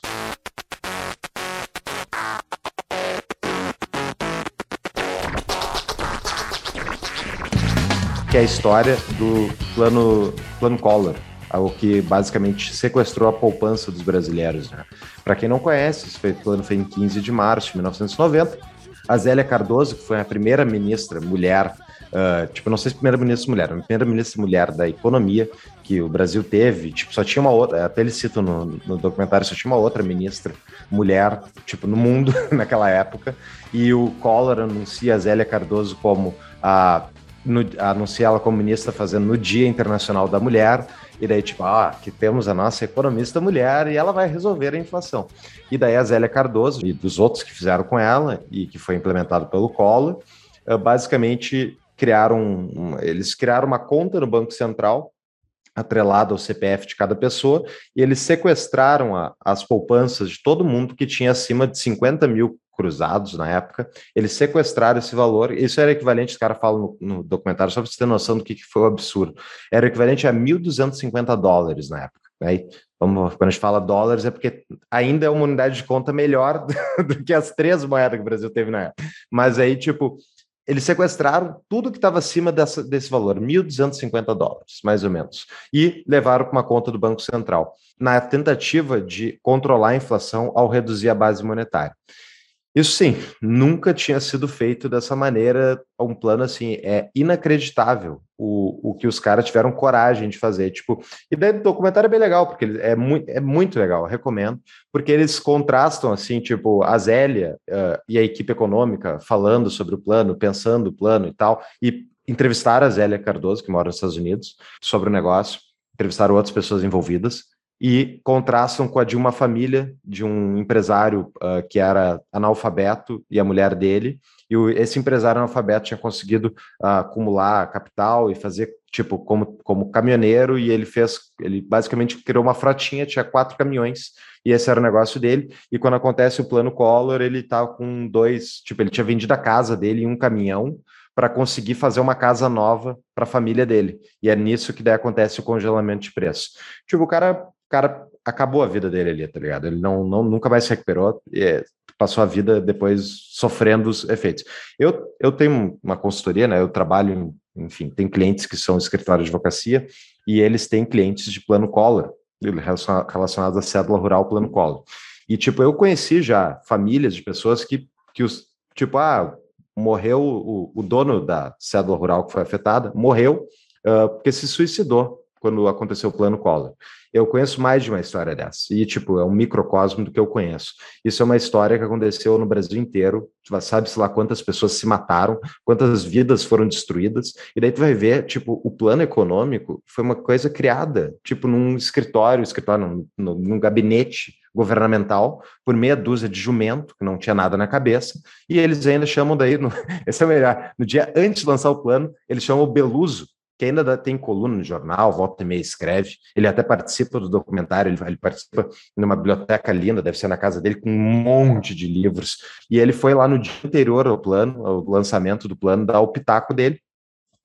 que é a história do plano, plano Collor, o que basicamente sequestrou a poupança dos brasileiros. Né? Para quem não conhece, esse plano foi em 15 de março de 1990. A Zélia Cardoso, que foi a primeira ministra mulher, uh, tipo, não sei se primeira ministra mulher, a primeira ministra mulher da economia que o Brasil teve, tipo, só tinha uma outra, até eles citam no, no documentário, só tinha uma outra ministra mulher, tipo, no mundo naquela época, e o Collor anuncia a Zélia Cardoso como a no, anuncia ela como ministra fazendo no Dia Internacional da Mulher, e daí, tipo, ah, que temos a nossa economista mulher e ela vai resolver a inflação. E daí a Zélia Cardoso e dos outros que fizeram com ela e que foi implementado pelo Collor, eh, basicamente criaram, eles criaram uma conta no Banco Central atrelada ao CPF de cada pessoa, e eles sequestraram a, as poupanças de todo mundo que tinha acima de 50 mil cruzados na época, eles sequestraram esse valor, isso era equivalente, os caras falam no, no, documentário, só para você ter noção do que, que foi o absurdo, era equivalente a 1.250 dólares na época. Né? Vamos, quando a gente fala dólares, é porque ainda é uma unidade de conta melhor do, do que as três moedas que o Brasil teve na época. Mas aí, tipo, eles sequestraram tudo que estava acima dessa, desse valor, 1.250 dólares, mais ou menos, e levaram para uma conta do Banco Central, na tentativa de controlar a inflação ao reduzir a base monetária. Isso sim, nunca tinha sido feito dessa maneira, um plano assim, é inacreditável o, o que os caras tiveram coragem de fazer, tipo, e daí o documentário é bem legal, porque é muito, é muito legal, recomendo, porque eles contrastam, assim, tipo, a Zélia uh, e a equipe econômica falando sobre o plano, pensando o plano e tal, e entrevistaram a Zélia Cardoso, que mora nos Estados Unidos, sobre o negócio, entrevistaram outras pessoas envolvidas, e contrastam com a de uma família de um empresário uh, que era analfabeto e a mulher dele. E o, esse empresário analfabeto tinha conseguido uh, acumular capital e fazer tipo como, como caminhoneiro e ele fez, ele basicamente criou uma frotinha, tinha quatro caminhões e esse era o negócio dele. E quando acontece o plano Collor, ele tá com dois, tipo, ele tinha vendido a casa dele em um caminhão para conseguir fazer uma casa nova para a família dele. E é nisso que daí acontece o congelamento de preço. Tipo, o cara cara acabou a vida dele ali, tá ligado? Ele não, não nunca mais se recuperou e é, passou a vida depois sofrendo os efeitos. Eu, eu tenho uma consultoria, né? Eu trabalho, enfim, tem clientes que são escritórios de advocacia e eles têm clientes de plano Collor, relacionados à cédula rural plano Collor. E, tipo, eu conheci já famílias de pessoas que, que os, tipo, ah, morreu o, o dono da cédula rural que foi afetada, morreu uh, porque se suicidou quando aconteceu o plano Collor. Eu conheço mais de uma história dessa. E, tipo, é um microcosmo do que eu conheço. Isso é uma história que aconteceu no Brasil inteiro. Tu sabe-se lá quantas pessoas se mataram, quantas vidas foram destruídas. E daí tu vai ver, tipo, o plano econômico foi uma coisa criada, tipo, num escritório, escritório, num, num gabinete governamental por meia dúzia de jumento, que não tinha nada na cabeça, e eles ainda chamam daí, no, esse é o melhor, no dia antes de lançar o plano, eles chamam o Beluso, que ainda tem coluna no jornal, volta e meia escreve. Ele até participa do documentário, ele, ele participa numa biblioteca linda, deve ser na casa dele, com um monte de livros. E ele foi lá no dia anterior ao plano, ao lançamento do plano, dar o pitaco dele.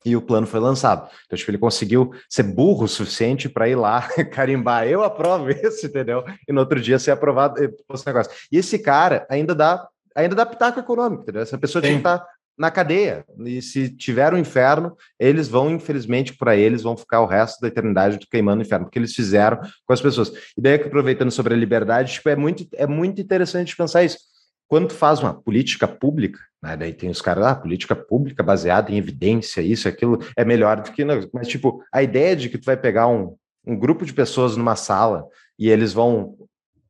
E o plano foi lançado. Então, tipo, ele conseguiu ser burro o suficiente para ir lá carimbar. Eu aprovo isso, entendeu? E no outro dia ser aprovado esse negócio. E esse cara ainda dá ainda dá pitaco econômico, entendeu? Essa pessoa Sim. tem que estar na cadeia. E se tiver um inferno, eles vão, infelizmente, para eles, vão ficar o resto da eternidade queimando o inferno, porque eles fizeram com as pessoas. E daí, aproveitando sobre a liberdade, tipo, é, muito, é muito interessante pensar isso. Quando tu faz uma política pública, né, daí tem os caras, ah, política pública baseada em evidência, isso, aquilo, é melhor do que. Não. Mas, tipo, a ideia de que tu vai pegar um, um grupo de pessoas numa sala e eles vão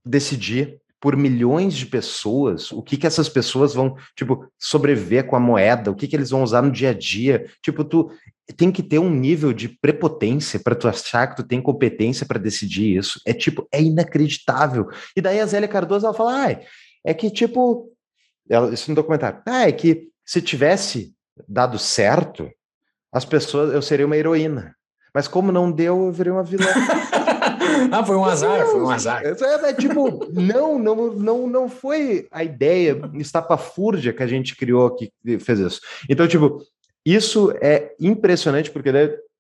decidir por milhões de pessoas, o que que essas pessoas vão, tipo, sobreviver com a moeda, o que que eles vão usar no dia a dia. Tipo, tu tem que ter um nível de prepotência para tu achar que tu tem competência para decidir isso. É tipo, é inacreditável. E daí a Zélia Cardoso ela fala: "Ah, é que tipo, ela, isso no documentário. Ah, é que se tivesse dado certo, as pessoas, eu seria uma heroína. Mas como não deu, eu virei uma vilã. ah, foi um azar, foi um azar. É, é, tipo, não, não, não, não foi a ideia estapafúrdia que a gente criou que fez isso. Então, tipo, isso é impressionante porque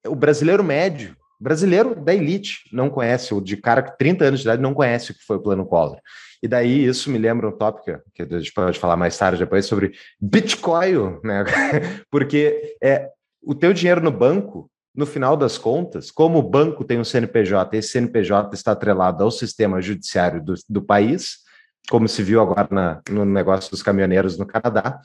o brasileiro médio, brasileiro da elite, não conhece, o de cara com 30 anos de idade não conhece o que foi o plano Collor. E daí isso me lembra um tópico que a gente pode falar mais tarde depois sobre Bitcoin, né? Porque é o teu dinheiro no banco no final das contas, como o banco tem um CNPJ, esse CNPJ está atrelado ao sistema judiciário do, do país, como se viu agora na, no negócio dos caminhoneiros no Canadá,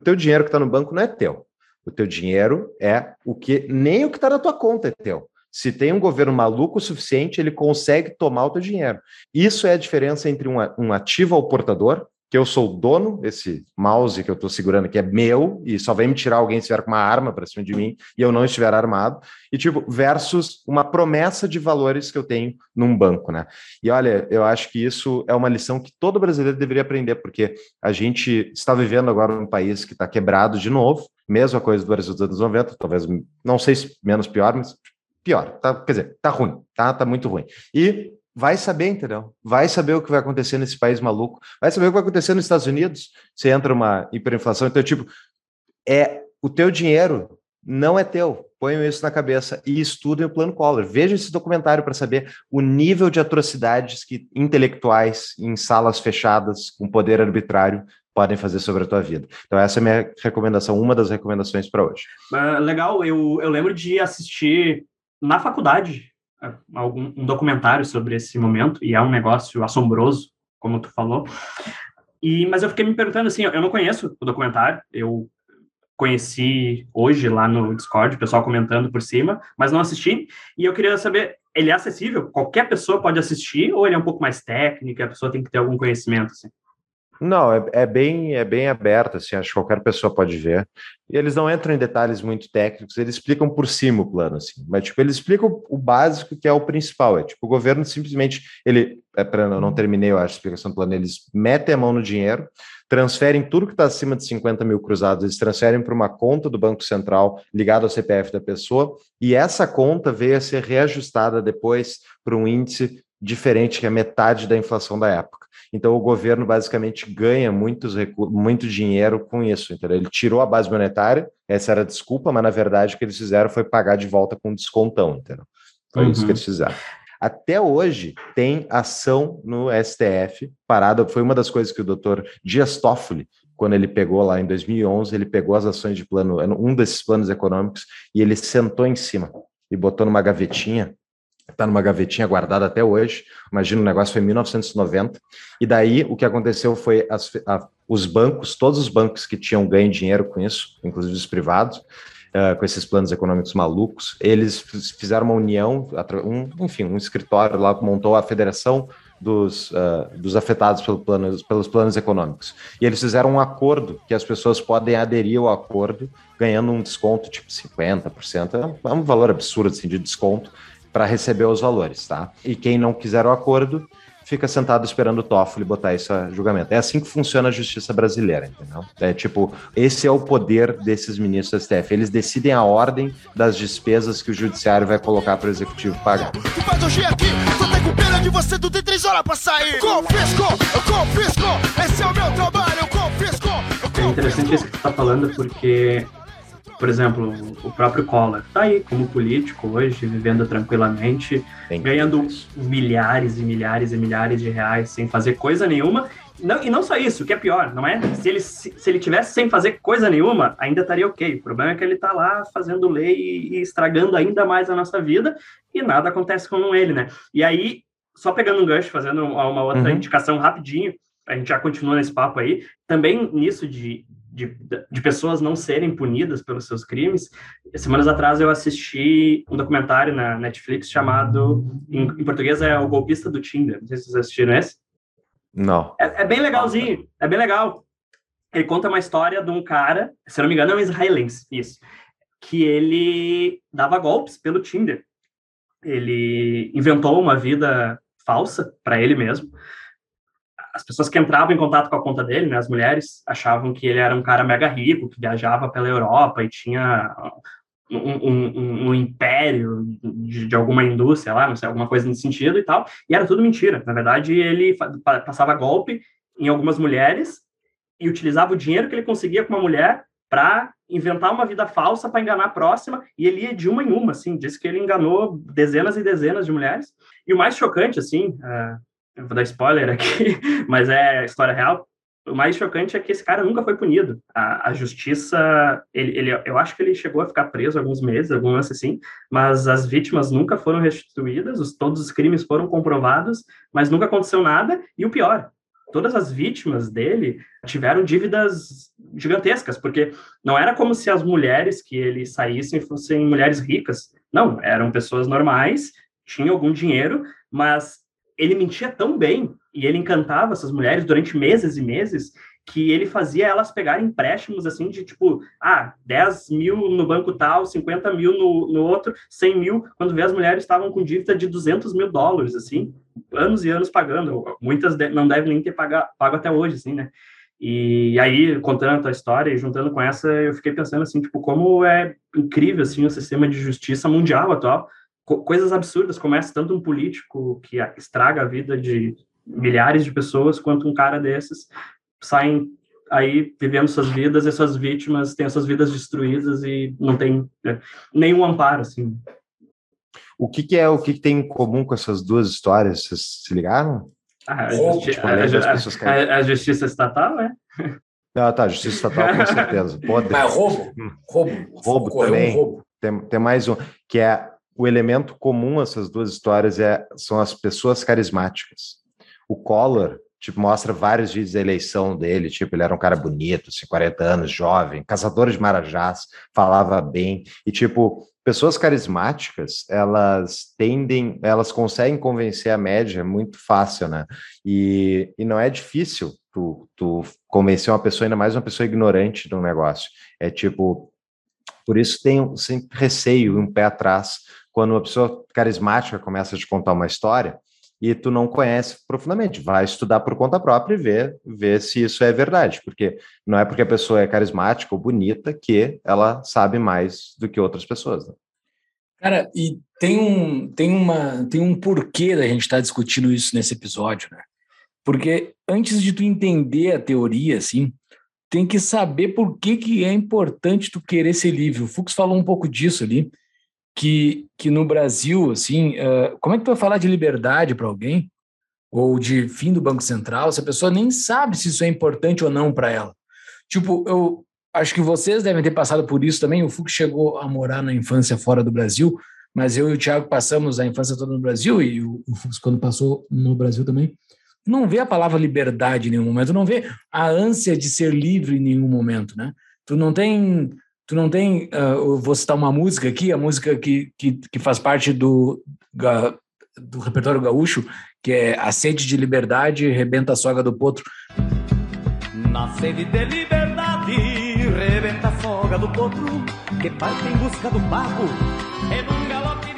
o teu dinheiro que está no banco não é teu. O teu dinheiro é o que nem o que está na tua conta é teu. Se tem um governo maluco o suficiente, ele consegue tomar o teu dinheiro. Isso é a diferença entre um, um ativo ao portador, que eu sou o dono, esse mouse que eu estou segurando aqui é meu, e só vem me tirar alguém se estiver com uma arma para cima de mim e eu não estiver armado, e tipo, versus uma promessa de valores que eu tenho num banco, né? E olha, eu acho que isso é uma lição que todo brasileiro deveria aprender, porque a gente está vivendo agora um país que está quebrado de novo, mesma coisa do Brasil dos anos 90, talvez, não sei se menos pior, mas pior, tá, quer dizer, tá ruim, tá, tá muito ruim. E vai saber, entendeu? Vai saber o que vai acontecer nesse país maluco. Vai saber o que vai acontecer nos Estados Unidos se entra uma hiperinflação. Então, tipo, é o teu dinheiro não é teu. Ponham isso na cabeça e estudem o plano Collor. Veja esse documentário para saber o nível de atrocidades que intelectuais em salas fechadas com poder arbitrário podem fazer sobre a tua vida. Então essa é a minha recomendação, uma das recomendações para hoje. Uh, legal, eu, eu lembro de assistir na faculdade algum um documentário sobre esse momento e é um negócio assombroso, como tu falou. E mas eu fiquei me perguntando assim, eu não conheço o documentário, eu conheci hoje lá no Discord, o pessoal comentando por cima, mas não assisti. E eu queria saber, ele é acessível? Qualquer pessoa pode assistir ou ele é um pouco mais técnico, a pessoa tem que ter algum conhecimento assim? Não, é, é, bem, é bem aberto, assim, acho que qualquer pessoa pode ver. E eles não entram em detalhes muito técnicos, eles explicam por cima o plano, assim. Mas, tipo, eles explicam o básico, que é o principal. É, tipo, o governo simplesmente, ele, é para não terminei, eu acho, a explicação do plano, eles metem a mão no dinheiro, transferem tudo que está acima de 50 mil cruzados, eles transferem para uma conta do Banco Central ligada ao CPF da pessoa, e essa conta veio a ser reajustada depois para um índice diferente, que é metade da inflação da época. Então, o governo basicamente ganha muitos muito dinheiro com isso. Entendeu? Ele tirou a base monetária, essa era a desculpa, mas na verdade o que eles fizeram foi pagar de volta com descontão. Entendeu? Foi uhum. isso que eles fizeram. Até hoje tem ação no STF parada. Foi uma das coisas que o doutor Dias Toffoli, quando ele pegou lá em 2011, ele pegou as ações de plano, um desses planos econômicos, e ele sentou em cima e botou numa gavetinha está numa gavetinha guardada até hoje. Imagina, o negócio foi em 1990. E daí o que aconteceu foi as, a, os bancos, todos os bancos que tinham ganho dinheiro com isso, inclusive os privados, uh, com esses planos econômicos malucos, eles fizeram uma união, um, enfim, um escritório lá montou a Federação dos, uh, dos afetados pelo plano, pelos planos econômicos. E eles fizeram um acordo que as pessoas podem aderir ao acordo ganhando um desconto tipo 50%, é um valor absurdo assim, de desconto para receber os valores, tá? E quem não quiser o acordo fica sentado esperando o Toffoli botar isso a julgamento. É assim que funciona a justiça brasileira, entendeu? É tipo, esse é o poder desses ministros da STF. Eles decidem a ordem das despesas que o judiciário vai colocar para o executivo pagar. Tu faz hoje aqui, tô com pena de você, tu tem três horas para sair. Confisco, confisco, esse é o meu trabalho, confisco. É interessante isso que tu tá falando, porque por exemplo, o próprio Collor está aí como político hoje, vivendo tranquilamente, ganhando milhares e milhares e milhares de reais sem fazer coisa nenhuma. Não, e não só isso, o que é pior, não é? Se ele, se, se ele tivesse sem fazer coisa nenhuma, ainda estaria ok. O problema é que ele está lá fazendo lei e, e estragando ainda mais a nossa vida e nada acontece com ele, né? E aí, só pegando um gancho, fazendo uma outra uhum. indicação rapidinho, a gente já continua nesse papo aí, também nisso de, de, de, pessoas não serem punidas pelos seus crimes. Semanas atrás eu assisti um documentário na Netflix chamado, em, em português é O Golpista do Tinder. Não sei se vocês assistiram esse. Não. É, é bem legalzinho, é bem legal. Ele conta uma história de um cara, se não me engano, é um israelense, isso, que ele dava golpes pelo Tinder. Ele inventou uma vida falsa para ele mesmo. As pessoas que entravam em contato com a conta dele, né, as mulheres, achavam que ele era um cara mega rico, que viajava pela Europa e tinha um, um, um império de, de, alguma indústria lá, não sei, alguma coisa nesse sentido e tal. E era tudo mentira. Na verdade, ele passava golpe em algumas mulheres e utilizava o dinheiro que ele conseguia com uma mulher para inventar uma vida falsa para enganar a próxima, e ele ia de uma em uma, assim, disse que ele enganou dezenas e dezenas de mulheres. E o mais chocante, assim, uh, eu vou dar spoiler aqui, mas é história real, o mais chocante é que esse cara nunca foi punido. A, a justiça, ele, ele, eu acho que ele chegou a ficar preso alguns meses, algum lance assim, mas as vítimas nunca foram restituídas, os, todos os crimes foram comprovados, mas nunca aconteceu nada. E o pior, todas as vítimas dele tiveram dívidas gigantescas, porque não era como se as mulheres que ele saíssem fossem mulheres ricas. Não, eram pessoas normais, tinham algum dinheiro, mas ele mentia tão bem e ele encantava essas mulheres durante meses e meses que ele fazia elas pegarem empréstimos assim de tipo, ah, 10 mil no banco tal, 50 mil no, no outro, 100 mil, quando vê as mulheres estavam com dívida de 200 mil dólares, assim, anos e anos pagando, muitas não devem nem ter pago, até hoje, assim, né? E aí, contando a história e juntando com essa, eu fiquei pensando assim, tipo, como é incrível, assim, o sistema de justiça mundial atual, Co coisas absurdas, começa tanto um político que estraga a vida de milhares de pessoas, quanto um cara desses saem aí vivendo suas vidas e suas vítimas têm suas vidas destruídas e não tem né, nenhum amparo, assim. O que, que é o que, que, tem em comum com essas duas histórias? Vocês se ligaram? Ah, a, justi tipo, a, a, a, justiça estatal, é? Ah, tá, justiça estatal com certeza. Pode. Mas roubo, roubo, roubo também. Um roubo. Tem, tem mais um que é o elemento comum essas duas histórias é, são as pessoas carismáticas. O Collor, tipo, mostra vários vídeos da eleição dele, tipo, ele era um cara bonito, 50 assim, anos, jovem, caçador de marajás, falava bem, e tipo, pessoas carismáticas, elas tendem, elas conseguem convencer a média muito fácil, né? E, e não é difícil tu, tu convencer uma pessoa, ainda mais uma pessoa ignorante de um negócio. É tipo, por isso tem sempre receio, um pé atrás, quando uma pessoa carismática começa a te contar uma história, e tu não conhece profundamente. Vai estudar por conta própria e ver, ver se isso é verdade, porque não é porque a pessoa é carismática ou bonita que ela sabe mais do que outras pessoas. Né? Cara, e tem um, tem, uma, tem um porquê da gente estar tá discutindo isso nesse episódio, né? Porque antes de tu entender a teoria, assim, tem que saber por que, que é importante tu querer ser livre. O Fux falou um pouco disso ali, que, que no Brasil, assim, uh, como é que tu vai falar de liberdade para alguém? Ou de fim do Banco Central, se a pessoa nem sabe se isso é importante ou não para ela. Tipo, eu acho que vocês devem ter passado por isso também. O Fux chegou a morar na infância fora do Brasil, mas eu e o Thiago passamos a infância toda no Brasil, e o, o Fux, quando passou no Brasil também, não vê a palavra liberdade em nenhum momento, não vê a ânsia de ser livre em nenhum momento, né? Tu não tem Tu não tem. Uh, vou citar uma música aqui, a música que, que, que faz parte do, do repertório gaúcho, que é A Sede de Liberdade, Rebenta a Soga do Potro. Na sede de liberdade, rebenta a soga do potro, que parte em busca do pago, e num galope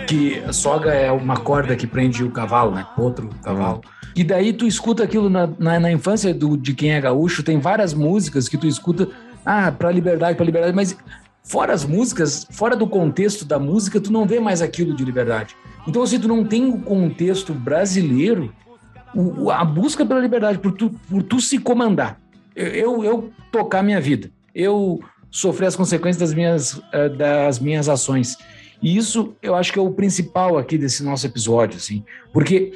um Que a soga é uma corda que prende o cavalo, né? Potro, cavalo. Hum. E daí tu escuta aquilo na, na, na infância do, de quem é gaúcho, tem várias músicas que tu escuta, ah, pra liberdade, pra liberdade, mas fora as músicas, fora do contexto da música, tu não vê mais aquilo de liberdade. Então, se tu não tem o contexto brasileiro, o, a busca pela liberdade, por tu, por tu se comandar, eu, eu tocar minha vida, eu sofrer as consequências das minhas, eh, das minhas ações. E isso eu acho que é o principal aqui desse nosso episódio, assim, porque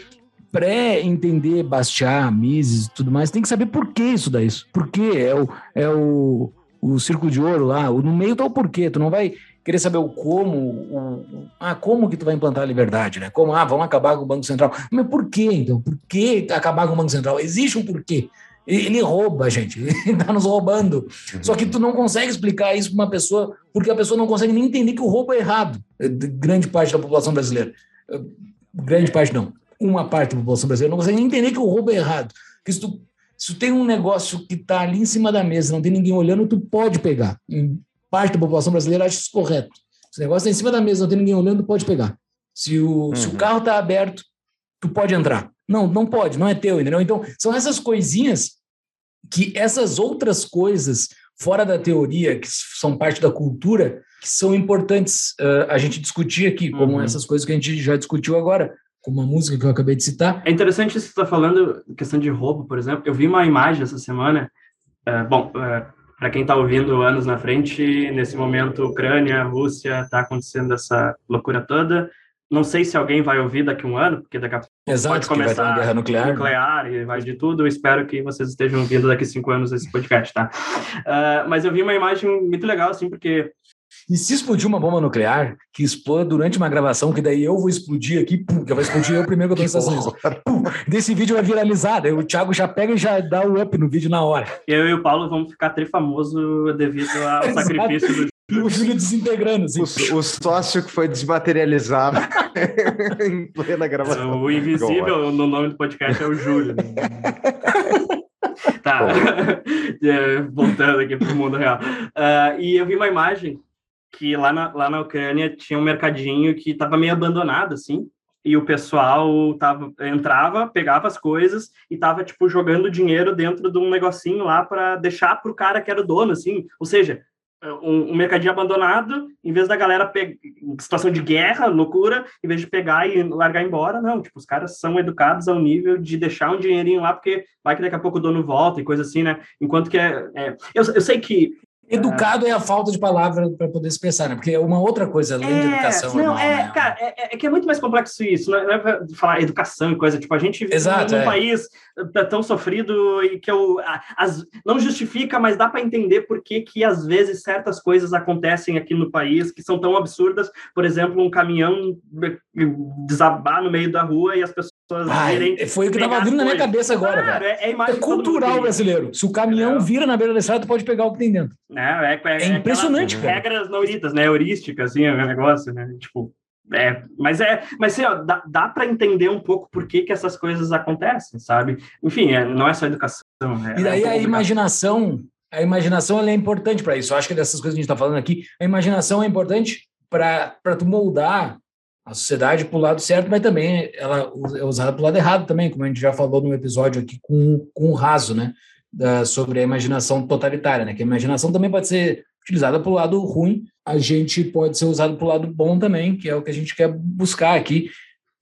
pré-entender Bastiat, Mises e tudo mais, tem que saber por que isso dá isso. Por que é o, é o, o círculo de ouro lá, no meio tá o porquê, tu não vai querer saber o como, o, ah, como que tu vai implantar a liberdade, né? Como, ah, vamos acabar com o Banco Central. Mas por que, então? Por que acabar com o Banco Central? Existe um porquê. Ele rouba, gente, ele tá nos roubando. Só que tu não consegue explicar isso para uma pessoa, porque a pessoa não consegue nem entender que o roubo é errado. Grande parte da população brasileira. Grande parte não uma parte da população brasileira não consegue nem entender que o roubo é errado. Porque se tu, se tu tem um negócio que está ali em cima da mesa, não tem ninguém olhando, tu pode pegar. Em parte da população brasileira acha isso correto. Se o negócio está em cima da mesa, não tem ninguém olhando, tu pode pegar. Se o, uhum. se o uhum. carro está aberto, tu pode entrar. Não, não pode, não é teu, entendeu? Então, são essas coisinhas que essas outras coisas fora da teoria, que são parte da cultura, que são importantes uh, a gente discutir aqui, como uhum. essas coisas que a gente já discutiu agora, como a música que eu acabei de citar. É interessante isso que você está falando, questão de roubo, por exemplo. Eu vi uma imagem essa semana, uh, bom, uh, eh, para quem está ouvindo anos na frente, nesse momento, Ucrânia, Rússia, está acontecendo essa loucura toda. Não sei se alguém vai ouvir daqui a um ano, porque daqui a pouco Exato, pode começar a guerra nuclear. nuclear e vai de tudo. Eu espero que vocês estejam ouvindo daqui a cinco anos esse podcast, tá? Uh, mas eu vi uma imagem muito legal, assim, porque e se explodir uma bomba nuclear, que exploda durante uma gravação, que daí eu vou explodir aqui, pum, que vai explodir eu primeiro que eu tô Unidos. Desse vídeo vai viralizar, daí o Thiago já pega e já dá o up no vídeo na hora. Eu e o Paulo vamos ficar trifamoso devido ao sacrifício do e o filho desintegrando. Assim. O, o, sócio que foi desmaterializado em plena gravação. O invisível no nome do podcast é o Júlio. tá, é, voltando aqui para o mundo real. Uh, e eu vi uma imagem que lá na, lá na Ucrânia tinha um mercadinho que estava meio abandonado, assim, e o pessoal tava, entrava, pegava as coisas e tava, tipo, jogando dinheiro dentro de um negocinho lá para deixar para o cara que era o dono, assim, ou seja, um, um, mercadinho abandonado, em vez da galera situação de guerra, loucura, em vez de pegar e largar embora, não, tipo, os caras são educados ao nível de deixar um dinheirinho lá, porque vai que daqui a pouco o dono volta e coisa assim, né? Enquanto que é. é... Eu, eu sei que Educado é a falta de palavra para poder expressar, né? Porque é uma outra coisa além é, de educação. Não, normal, é, né? cara, é, é, que é muito mais complexo isso. Não é, não é falar educação e coisa. Tipo, a gente vive num é. país eh, tão sofrido e que eu, as, não justifica, mas dá para entender por que, que às vezes certas coisas acontecem aqui no país que são tão absurdas. Por exemplo, um caminhão eh, desabar no meio da rua e as pessoas Ai, foi o que estava vindo na minha cabeça agora, cara, é, é, é, cultural brasileiro. Se o caminhão vira na beira da estrada, tu pode pegar o que tem dentro. É, é, é impressionante, cara. Regras não escritas, né? Heurísticas, assim, o negócio, né? Tipo, é, mas é, mas assim, ó, dá, dá para entender um pouco por que, que essas coisas acontecem, sabe? Enfim, é, não é só educação. É, e daí a imaginação, a imaginação é importante para isso. Eu acho que dessas coisas que a gente está falando aqui, a imaginação é importante para tu moldar a sociedade para o lado certo, mas também ela é usada para o lado errado também, como a gente já falou no episódio aqui com, com o raso, né? Da, sobre a imaginação totalitária, né? Que a imaginação também pode ser utilizada para o lado ruim, a gente pode ser usado para o lado bom também, que é o que a gente quer buscar aqui,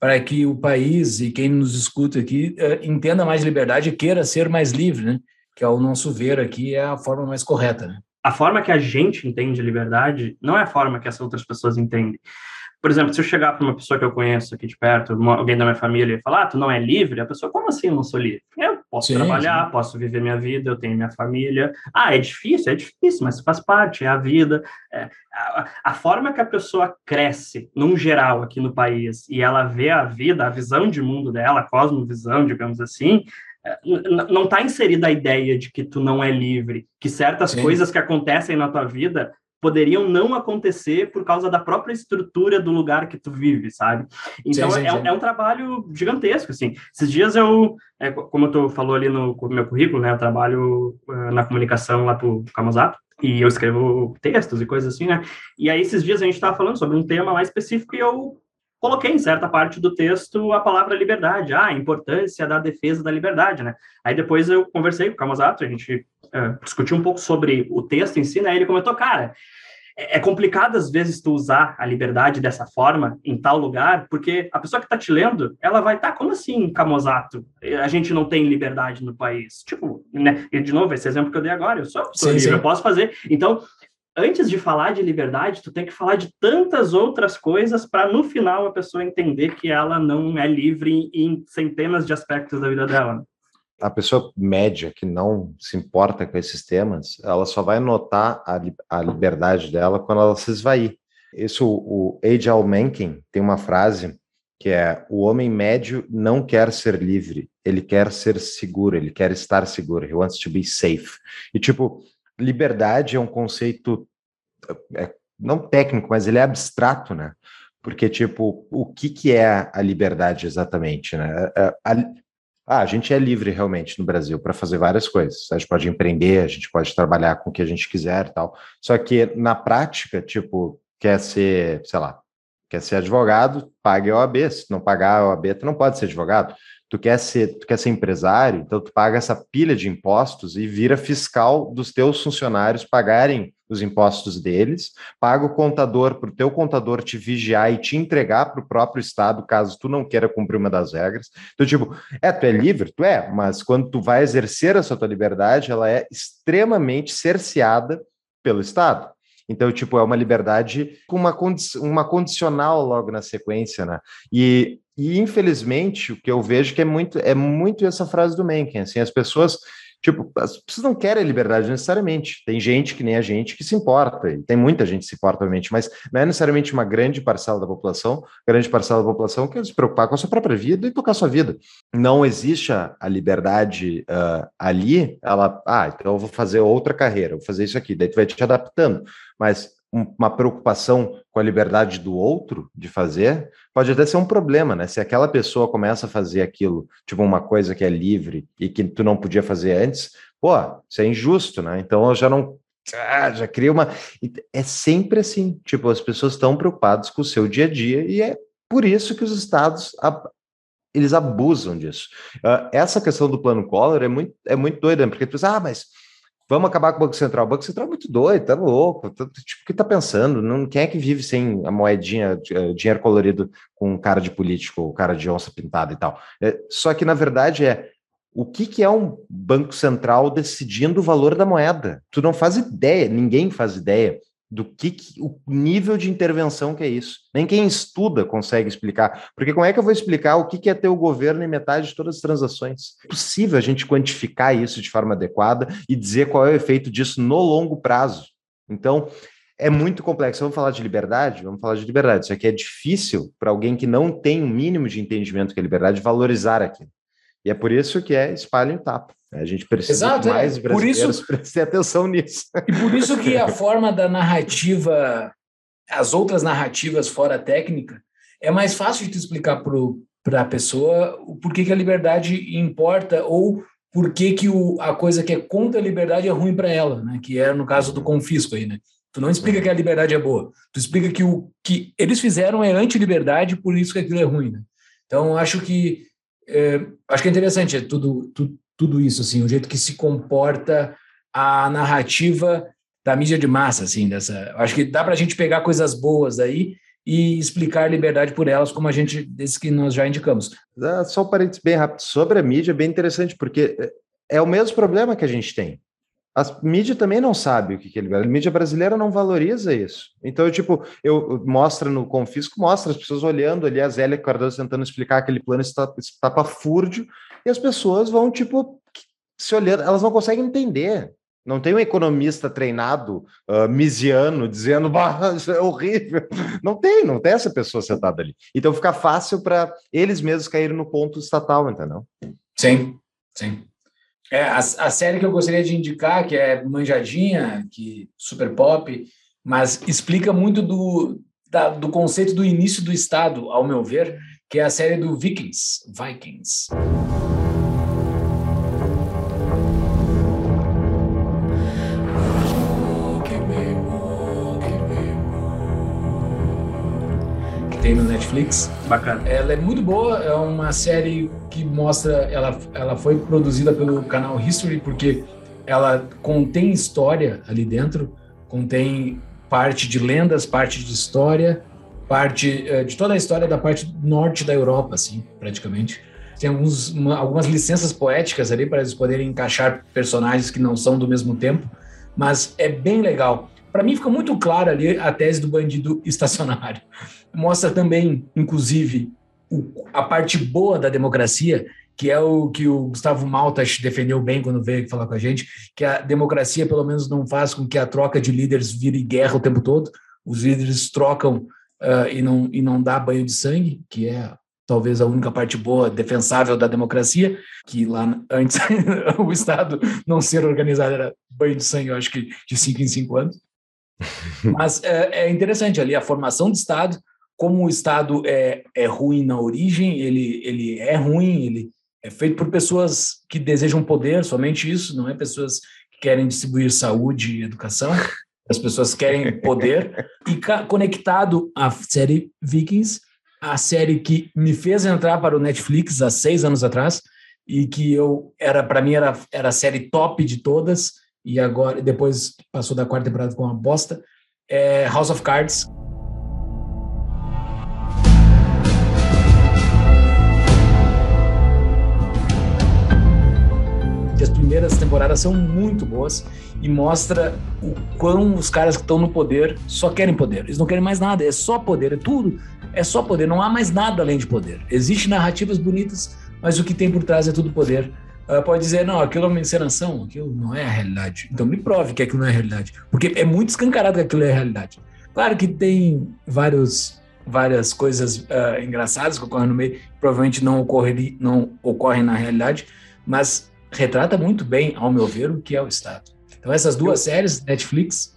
para que o país e quem nos escuta aqui uh, entenda mais liberdade e queira ser mais livre, né? Que ao nosso ver aqui é a forma mais correta, né? A forma que a gente entende liberdade não é a forma que as outras pessoas entendem. Por exemplo, se eu chegar para uma pessoa que eu conheço aqui de perto, uma, alguém da minha família, e falar, ah, tu não é livre? A pessoa, como assim eu não sou livre? Eu posso sim, trabalhar, sim. posso viver minha vida, eu tenho minha família. Ah, é difícil? É difícil, mas faz parte, é a vida. É, a, a, forma que a pessoa cresce, num geral, aqui no país, e ela vê a vida, a visão de mundo dela, a cosmovisão, digamos assim, é, não está inserida a ideia de que tu não é livre, que certas Sim. coisas que acontecem na tua vida poderiam não acontecer por causa da própria estrutura do lugar que tu vive, sabe? Então sim, sim, é, sim. é, um trabalho gigantesco, assim. Esses dias eu, é, como tu falou ali no, no, meu currículo, né, eu trabalho uh, na comunicação lá pro Camazato, e eu escrevo textos e coisas assim, né? E aí esses dias a gente estava falando sobre um tema mais específico e eu coloquei em certa parte do texto a palavra liberdade, ah, a importância da defesa da liberdade, né? Aí depois eu conversei com o Camazato, a gente uh, discutiu um pouco sobre o texto em si, né? Ele comentou, cara, é, é complicado às vezes tu usar a liberdade dessa forma em tal lugar, porque a pessoa que está te lendo, ela vai estar, tá, como assim, Camozato? A gente não tem liberdade no país. Tipo, né? E de novo, esse exemplo que eu dei agora, eu sou, sou sim, livre, sim. eu posso fazer. Então, antes de falar de liberdade, tu tem que falar de tantas outras coisas para no final a pessoa entender que ela não é livre em centenas de aspectos da vida dela. A pessoa média que não se importa com esses temas, ela só vai notar a, a liberdade dela quando ela se esvair. Isso, o Age Mencken tem uma frase que é: o homem médio não quer ser livre, ele quer ser seguro, ele quer estar seguro. He wants to be safe. E tipo, liberdade é um conceito é, não técnico, mas ele é abstrato, né? Porque, tipo, o que, que é a liberdade exatamente, né? A, a, ah, a gente é livre realmente no Brasil para fazer várias coisas. A gente pode empreender, a gente pode trabalhar com o que a gente quiser tal. Só que na prática, tipo, quer ser, sei lá, quer ser advogado, pague a OAB. Se não pagar a OAB, tu não pode ser advogado tu quer ser, tu quer ser empresário, então tu paga essa pilha de impostos e vira fiscal dos teus funcionários pagarem os impostos deles, paga o contador para o teu contador te vigiar e te entregar para o próprio Estado, caso tu não queira cumprir uma das regras. Então, tipo, é, tu é livre? Tu é, mas quando tu vai exercer essa tua liberdade, ela é extremamente cerceada pelo Estado. Então, tipo, é uma liberdade com uma, condi uma condicional logo na sequência, né? E e infelizmente o que eu vejo que é muito é muito essa frase do Mencken, assim, as pessoas Tipo, as pessoas não querem liberdade necessariamente. Tem gente que nem a gente que se importa, e tem muita gente que se importa, obviamente, mas não é necessariamente uma grande parcela da população, grande parcela da população quer se preocupar com a sua própria vida e tocar a sua vida. Não existe a, a liberdade uh, ali, ela, ah, então eu vou fazer outra carreira, vou fazer isso aqui, daí tu vai te adaptando. Mas uma preocupação com a liberdade do outro de fazer, pode até ser um problema, né? Se aquela pessoa começa a fazer aquilo, tipo uma coisa que é livre e que tu não podia fazer antes, pô, isso é injusto, né? Então eu já não ah, já cria uma. É sempre assim, tipo, as pessoas estão preocupadas com o seu dia a dia e é por isso que os estados eles abusam disso. Uh, essa questão do plano Collor é muito, é muito doida, né? porque tu diz, ah, mas Vamos acabar com o Banco Central. O Banco Central é muito doido, tá louco. Tá, tipo, o que tá pensando? Não, quem é que vive sem a moedinha, eh, dinheiro colorido com cara de político, cara de onça pintada e tal? É, só que, na verdade, é o que, que é um Banco Central decidindo o valor da moeda? Tu não faz ideia, ninguém faz ideia do que, que, o nível de intervenção que é isso. Nem quem estuda consegue explicar. Porque como é que eu vou explicar o que, que é ter o governo em metade de todas as transações? É possível a gente quantificar isso de forma adequada e dizer qual é o efeito disso no longo prazo. Então, é muito complexo. Vamos falar de liberdade? Vamos falar de liberdade. Isso aqui é difícil para alguém que não tem um mínimo de entendimento que é liberdade valorizar aquilo. E é por isso que é espalho e tapa. A gente precisa Exato, é. mais é. brasileiros por isso, prestem atenção nisso. E por isso que a forma da narrativa, as outras narrativas fora técnica, é mais fácil de explicar para a pessoa o porquê que a liberdade importa ou por que, que o, a coisa que é contra a liberdade é ruim para ela, né? que é no caso do confisco aí, né? Tu não explica que a liberdade é boa, tu explica que o que eles fizeram é anti-liberdade, por isso que aquilo é ruim, né? Então, acho que é, acho que é interessante é tudo, tudo, tudo isso, assim, o jeito que se comporta a narrativa da mídia de massa, assim, dessa. Acho que dá para a gente pegar coisas boas aí e explicar liberdade por elas, como a gente, desde que nós já indicamos. Só um parênteses bem rápido. Sobre a mídia, é bem interessante, porque é o mesmo problema que a gente tem. A mídia também não sabe o que, que ele A mídia brasileira não valoriza isso. Então, eu, tipo, eu mostra no confisco, mostra as pessoas olhando ali, a Zélia Cardoso tentando explicar aquele plano estapafúrdio, e as pessoas vão, tipo, se olhando, elas não conseguem entender. Não tem um economista treinado, uh, misiano, dizendo, bah, isso é horrível. Não tem, não tem essa pessoa sentada ali. Então fica fácil para eles mesmos caírem no ponto estatal, entendeu? Sim, sim. É, a, a, série que eu gostaria de indicar, que é manjadinha, que super pop, mas explica muito do, da, do conceito do início do Estado, ao meu ver, que é a série do Vikings. Vikings. tem no Netflix. Bacana. Ela é muito boa, é uma série que mostra, ela, ela foi produzida pelo canal History, porque ela contém história ali dentro, contém parte de lendas, parte de história, parte uh, de toda a história da parte norte da Europa, assim, praticamente. Tem alguns, uma, algumas licenças poéticas ali para eles poderem encaixar personagens que não são do mesmo tempo, mas é bem legal. Para mim fica muito claro ali a tese do bandido estacionário mostra também, inclusive, o, a parte boa da democracia, que é o que o Gustavo Maltas defendeu bem quando veio falar com a gente, que a democracia pelo menos não faz com que a troca de líderes vire guerra o tempo todo. Os líderes trocam uh, e, não, e não dá banho de sangue, que é talvez a única parte boa, defensável da democracia, que lá antes o Estado não ser organizado era banho de sangue, eu acho que de cinco em cinco anos. Mas é, é interessante ali a formação do Estado, como o Estado é, é ruim na origem, ele, ele é ruim, ele é feito por pessoas que desejam poder, somente isso, não é pessoas que querem distribuir saúde e educação. As pessoas querem poder. E conectado à série Vikings, a série que me fez entrar para o Netflix há seis anos atrás e que eu era para mim era, era a série top de todas e agora depois passou da quarta temporada com uma bosta é House of Cards as primeiras temporadas são muito boas e mostra o quão os caras que estão no poder só querem poder. Eles não querem mais nada, é só poder, é tudo, é só poder, não há mais nada além de poder. Existem narrativas bonitas, mas o que tem por trás é tudo poder. Uh, pode dizer, não, aquilo é uma encenação, aquilo não é a realidade. Então me prove que aquilo não é a realidade, porque é muito escancarado que aquilo é a realidade. Claro que tem vários várias coisas uh, engraçadas que ocorrem no meio, provavelmente não, ocorreria, não ocorrem na realidade, mas retrata muito bem, ao meu ver, o que é o Estado. Então, essas duas séries, Netflix,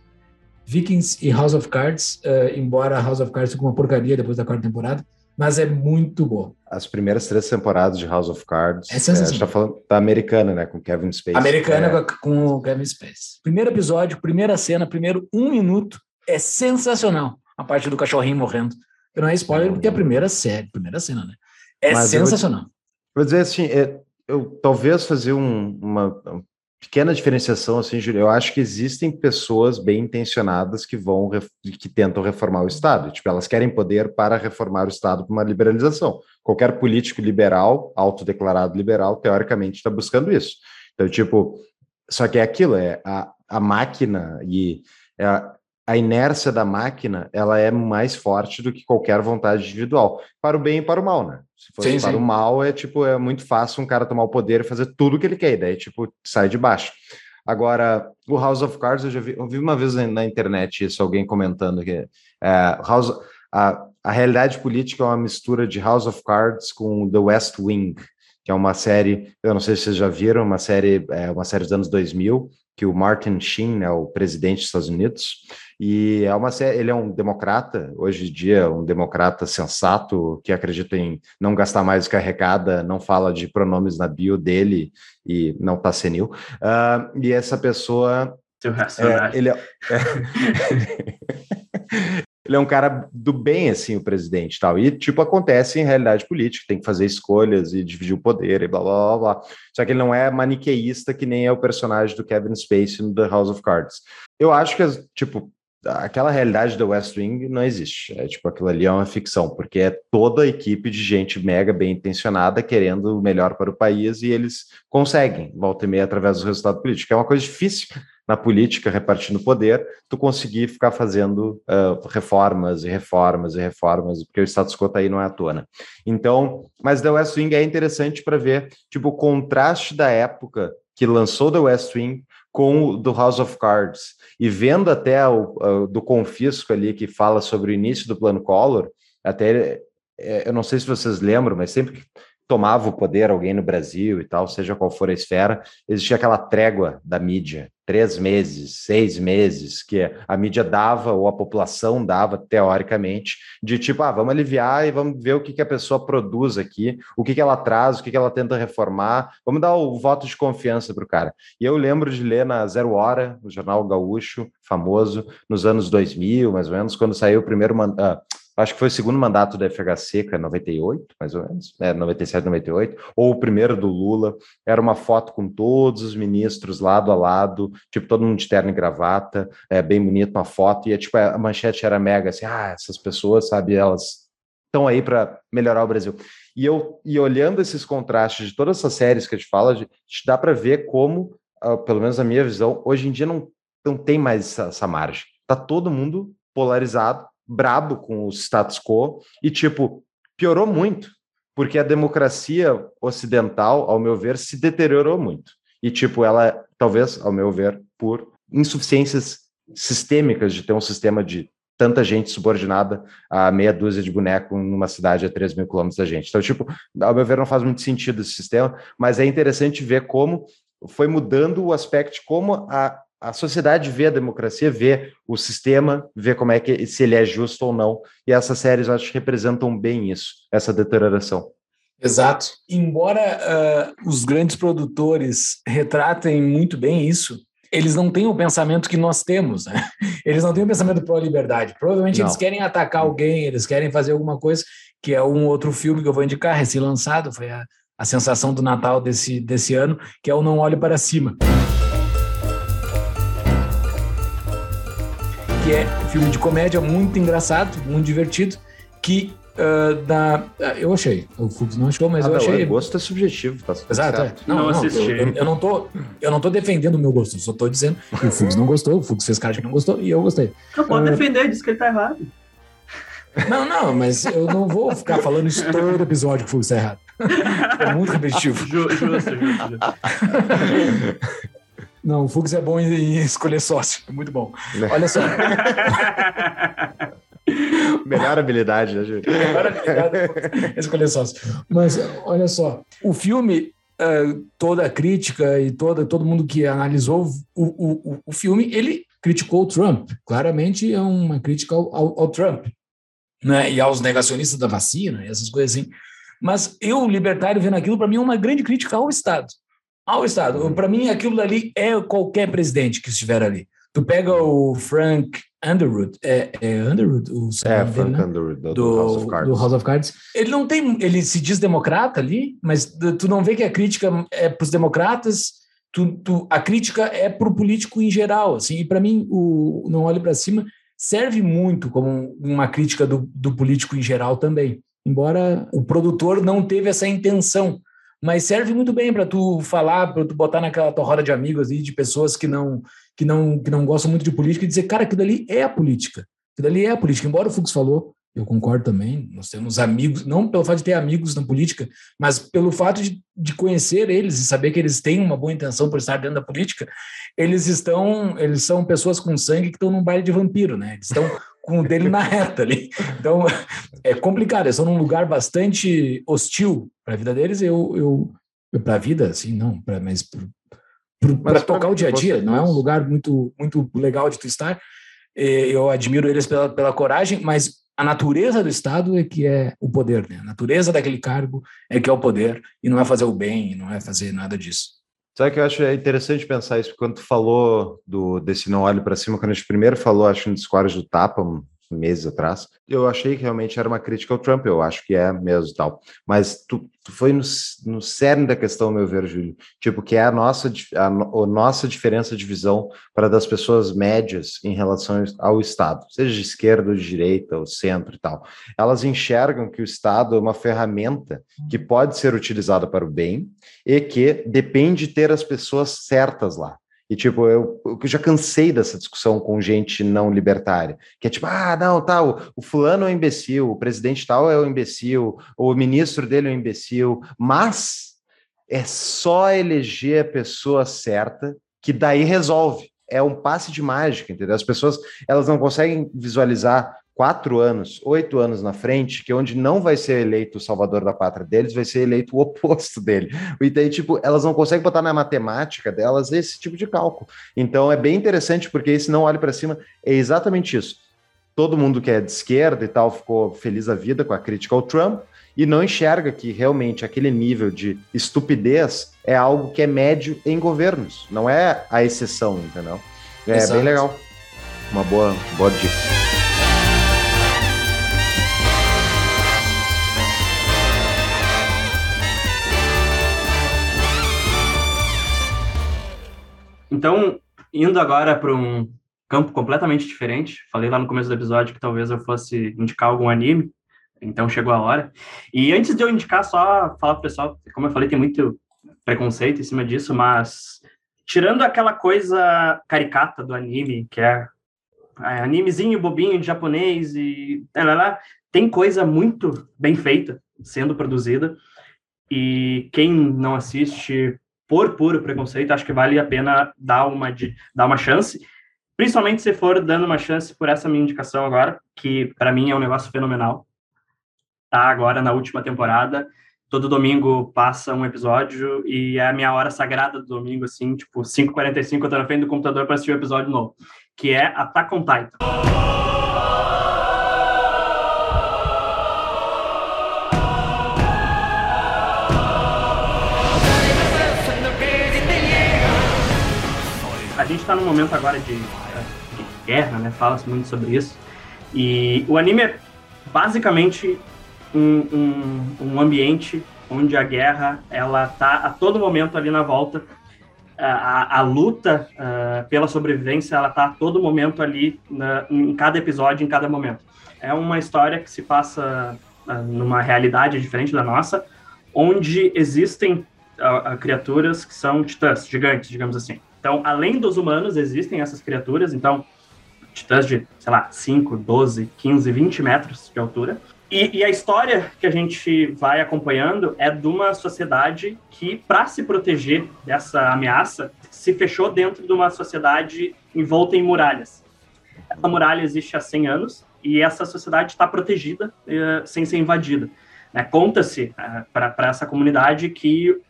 Vikings e House of Cards, uh, embora House of Cards fique uma porcaria depois da quarta temporada, mas é muito bom. As primeiras três temporadas de House of Cards, é sensacional. É, a gente tá falando da americana, né, com Kevin Spacey. Americana é. com o Kevin Spacey. Primeiro episódio, primeira cena, primeiro um minuto, é sensacional. A parte do cachorrinho morrendo. Não é spoiler, porque é a primeira série, primeira cena, né? É mas sensacional. Vou, vou, dizer assim, é, eu talvez fazer um, uma pequena diferenciação, assim, Júlio. Eu acho que existem pessoas bem intencionadas que vão que tentam reformar o Estado. Tipo, elas querem poder para reformar o Estado para uma liberalização. Qualquer político liberal, autodeclarado liberal, teoricamente está buscando isso. Então, tipo, só que é aquilo, é a, a máquina e é a, a inércia da máquina ela é mais forte do que qualquer vontade individual, para o bem e para o mal, né? Se fosse sim, para sim. o mal, é tipo, é muito fácil um cara tomar o poder e fazer tudo o que ele quer, e daí, tipo, sai de baixo. Agora, o House of Cards, eu já vi, eu vi uma vez na internet isso, alguém comentando que é, House, a, a realidade política é uma mistura de House of Cards com The West Wing, que é uma série, eu não sei se vocês já viram, uma série, é uma série dos anos 2000, que o Martin Sheen é o presidente dos Estados Unidos, e é uma ele é um democrata, hoje em dia, um democrata sensato, que acredita em não gastar mais que arrecada, não fala de pronomes na bio dele e não está senil. Uh, e essa pessoa. É, ele, é, ele é um cara do bem, assim, o presidente tal. E, tipo, acontece em realidade política, tem que fazer escolhas e dividir o poder e blá blá blá blá. Só que ele não é maniqueísta que nem é o personagem do Kevin Spacey no The House of Cards. Eu acho que, tipo, aquela realidade do West Wing não existe. É tipo, aquilo ali é uma ficção, porque é toda a equipe de gente mega bem intencionada querendo o melhor para o país e eles conseguem, volta e meia, através do resultado político. É uma coisa difícil na política, repartindo poder, tu conseguir ficar fazendo uh, reformas e reformas e reformas, porque o status quo tá aí não é à tona. Né? Então, mas The West Wing é interessante para ver, tipo, o contraste da época que lançou The West Wing com o do House of Cards. E vendo até o, o do confisco ali que fala sobre o início do plano Collor, até é, eu não sei se vocês lembram, mas sempre tomava o poder alguém no Brasil e tal, seja qual for a esfera, existia aquela trégua da mídia, três meses, seis meses, que a mídia dava, ou a população dava, teoricamente, de tipo, ah, vamos aliviar e vamos ver o que, que a pessoa produz aqui, o que, que ela traz, o que, que ela tenta reformar, vamos dar o voto de confiança para o cara. E eu lembro de ler na Zero Hora, o jornal gaúcho, famoso, nos anos 2000, mais ou menos, quando saiu o primeiro... Uh, acho que foi o segundo mandato da FHC, que é 98, mais ou menos, é, 97, 98, ou o primeiro do Lula, era uma foto com todos os ministros lado a lado, tipo, todo mundo de terno e gravata, é, bem bonito, uma foto, e é, tipo, a manchete era mega, assim, ah, essas pessoas, sabe, elas estão aí para melhorar o Brasil. E eu e olhando esses contrastes de todas essas séries que a gente fala, te dá para ver como, uh, pelo menos na minha visão, hoje em dia não, não tem mais essa, essa margem. Tá todo mundo polarizado, brabo com o status quo e, tipo, piorou muito, porque a democracia ocidental, ao meu ver, se deteriorou muito. E, tipo, ela, talvez, ao meu ver, por insuficiências sistêmicas de ter um sistema de tanta gente subordinada a meia dúzia de boneco numa cidade a 3 mil quilômetros da gente. Então, tipo, ao meu ver, não faz muito sentido esse sistema, mas é interessante ver como foi mudando o aspecto, como a, a sociedade vê a democracia, vê o sistema, vê como é que se ele é justo ou não. E essas séries, eu acho que representam bem isso, essa deterioração. Exato. Embora uh, os grandes produtores retratem muito bem isso, eles não têm o pensamento que nós temos, né? Eles não têm o pensamento pró-liberdade. Provavelmente Não. eles querem atacar alguém, eles querem fazer alguma coisa, que é um outro filme que eu vou indicar, recém-lançado, foi a, a sensação do Natal desse, desse ano, que é o Não Olhe Para Cima. Que é um filme de comédia muito engraçado, muito divertido, que ah, dá- ah, eu achei. O Fux não achou, mas Ah, eu não, achei. o gosto é subjetivo, tá Exato. é. Não, Não não, assisti. eu, eu- eu não tô, eu não tô defendendo o meu gosto, eu só tô dizendo que o Fux não gostou, o Fux fez cara que não gostou e eu gostei. Não pode Ah. defender, diz que ele tá errado. Não, não, mas eu não vou ficar falando isso todo episódio que o Fux tá errado. É muito repetitivo. Ju- Justo, justo, justo. Não, o Fux é bom em, escolher sócio, é muito bom. Olha só, Melhor habilidade, né, gente? agora obrigado, escolher sócio. Mas olha só, o filme, ah, toda a crítica e toda, todo mundo que analisou o, o, o- o filme, ele criticou o Trump. Claramente é uma crítica ao, ao- ao Trump. Né? E aos negacionistas da vacina, e essas coisas assim. Mas eu, libertário, vendo aquilo, para mim é uma grande crítica ao Estado. Ao Estado. Para mim, aquilo dali é qualquer presidente que estiver ali. Tu pega o Frank Underwood, é, é Underwood? O É, sobrenome dele, Frank né? Underwood, do, do do, House of Cards. do House of Cards. Ele não tem, ele se diz democrata ali, mas tu não vê que a crítica é para os democratas, tu, tu- a crítica é para o político em geral, assim. E para mim o Não Olhe para Cima serve muito como uma crítica do, do político em geral também. Embora o produtor não teve essa intenção, mas serve muito bem para tu falar, para tu botar naquela tua roda de amigos aí, de pessoas que não que não que não gostam muito de política e dizer, cara, aquilo ali é a política. Aquilo ali é a política. Embora o Fux falou, eu concordo também, nós temos amigos, não pelo fato de ter amigos na política, mas pelo fato de, de conhecer eles e saber que eles têm uma boa intenção por estar dentro da política, eles estão, eles são pessoas com sangue que estão num baile de vampiro, né? Eles estão com o dele na reta ali. Então, é complicado, eles estão num lugar bastante hostil para a vida deles, eu, eu, eu para a vida, assim, não, pra, mas para tocar o dia a dia, não é um lugar muito, muito legal de tu estar, eh, eu admiro eles pela, pela coragem, mas a natureza do Estado é que é o poder, né? A natureza daquele cargo é que é o poder, e não é fazer o bem, não é fazer nada disso. Sabe que eu acho? Interessante pensar isso, quando tu falou do, desse Não Olhe para Cima, quando a gente primeiro falou, acho, no Discord do Tapa, um- meses atrás, eu achei que realmente era uma crítica ao Trump, eu acho que é mesmo tal. Mas tu, tu foi no, no cerne da questão, meu ver, Júlio, tipo, que é a nossa, a, a nossa diferença de visão para das pessoas médias em relação ao Estado, seja de esquerda ou de direita, ou centro e tal. Elas enxergam que o Estado é uma ferramenta que pode ser utilizada para o bem, e que depende de ter as pessoas certas lá. E, tipo, eu, eu já cansei dessa discussão com gente não libertária, que é tipo, ah, não, tal, o fulano é um imbecil, o presidente tal é um imbecil, o ministro dele é um imbecil, mas é só eleger a pessoa certa que daí resolve. É um passe de mágica, entendeu? As pessoas, elas não conseguem visualizar quatro anos, oito anos na frente, que onde não vai ser eleito o salvador da pátria deles, vai ser eleito o oposto dele. E daí, tipo, elas não conseguem botar na matemática delas esse tipo de cálculo. Então é bem interessante, porque esse não olhe para cima é exatamente isso. Todo mundo que é de esquerda e tal ficou feliz da vida com a crítica ao Trump e não enxerga que realmente aquele nível de estupidez é algo que é médio em governos, não é a exceção, entendeu? É Exato. bem legal. Uma boa, boa dica. Então, indo agora para um campo completamente diferente, falei lá no começo do episódio que talvez eu fosse indicar algum anime, então chegou a hora. E antes de eu indicar, só falar pro pessoal, como eu falei, tem muito preconceito em cima disso, mas tirando aquela coisa caricata do anime, que é, é animezinho bobinho de japonês e lá, lá, tem coisa muito bem feita sendo produzida. E quem não assiste por puro preconceito, acho que vale a pena dar uma, de, dar uma chance, principalmente se for dando uma chance por essa minha indicação agora, que para mim é um negócio fenomenal. Tá agora na última temporada todo domingo passa um episódio e é a minha hora sagrada do domingo, assim, tipo, 5h45 eu tô na frente do computador para assistir o um episódio novo, que é Attack on Titan. Gente está num momento agora de, de guerra, né? Fala-se muito sobre isso. E o anime é basicamente um, um, um ambiente onde a guerra ela tá a todo momento ali na volta a, a, luta uh, pela sobrevivência ela tá a todo momento ali na, em cada episódio em cada momento é uma história que se passa uh, numa realidade diferente da nossa onde existem uh, criaturas que são titãs gigantes digamos assim então além dos humanos existem essas criaturas então titãs de sei lá 5, 12, 15, 20 metros de altura e, e, a história que a gente vai acompanhando é de uma sociedade que, para se proteger dessa ameaça, se fechou dentro de uma sociedade envolta em muralhas. Essa muralha existe há 100 anos e essa sociedade está protegida uh, sem ser invadida. Né? Conta-se uh, para essa comunidade que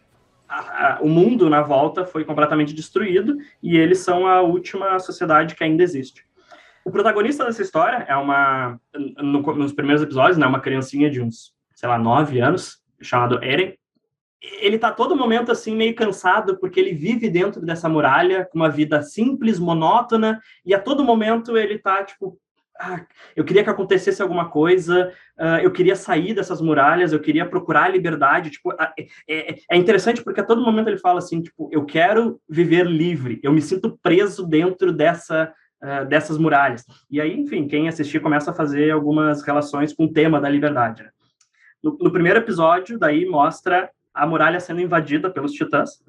o mundo na volta foi completamente destruído e eles são a última sociedade que ainda existe. O protagonista dessa história é uma, no, nos primeiros episódios, né, uma criancinha de uns, sei lá, nove anos, chamado Eren. Ele tá todo momento assim meio cansado porque ele vive dentro dessa muralha com uma vida simples, monótona, e a todo momento ele tá tipo, ah, eu queria que acontecesse alguma coisa, uh, eu queria sair dessas muralhas, eu queria procurar a liberdade. Tipo, uh, é, é, interessante porque a todo momento ele fala assim, tipo, eu quero viver livre, eu me sinto preso dentro dessa uh, dessas muralhas. E aí, enfim, quem assistir começa a fazer algumas relações com o tema da liberdade. Né? No, no, primeiro episódio, daí mostra a muralha sendo invadida pelos titãs.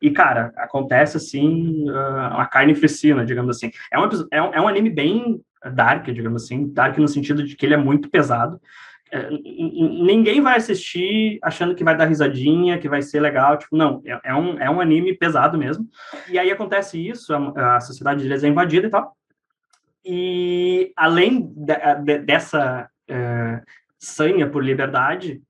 E, cara, acontece assim, uma carne fricina, digamos assim. É um, é, um, é um anime bem dark, digamos assim, dark no sentido de que ele é muito pesado. É, ninguém vai assistir achando que vai dar risadinha, que vai ser legal, tipo, não, é, é, um, é um anime pesado mesmo. E aí acontece isso, a, a sociedade deles é invadida e tal. E além de, de, dessa é, sanha por liberdade,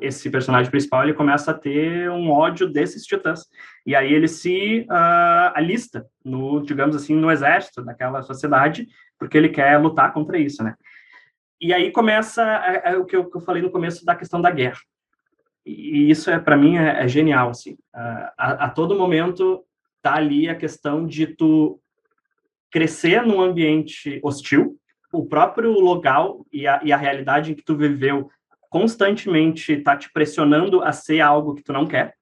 esse personagem principal ele começa a ter um ódio desses titãs. E aí ele se uh, alista no, digamos assim, no exército daquela sociedade, porque ele quer lutar contra isso, né? E aí começa é, é o que eu, que eu, falei no começo da questão da guerra. E isso é para mim é, é, genial assim. A, a, todo momento tá ali a questão de tu crescer num ambiente hostil, o próprio local e a, e a realidade em que tu viveu constantemente tá te pressionando a ser algo que tu não quer,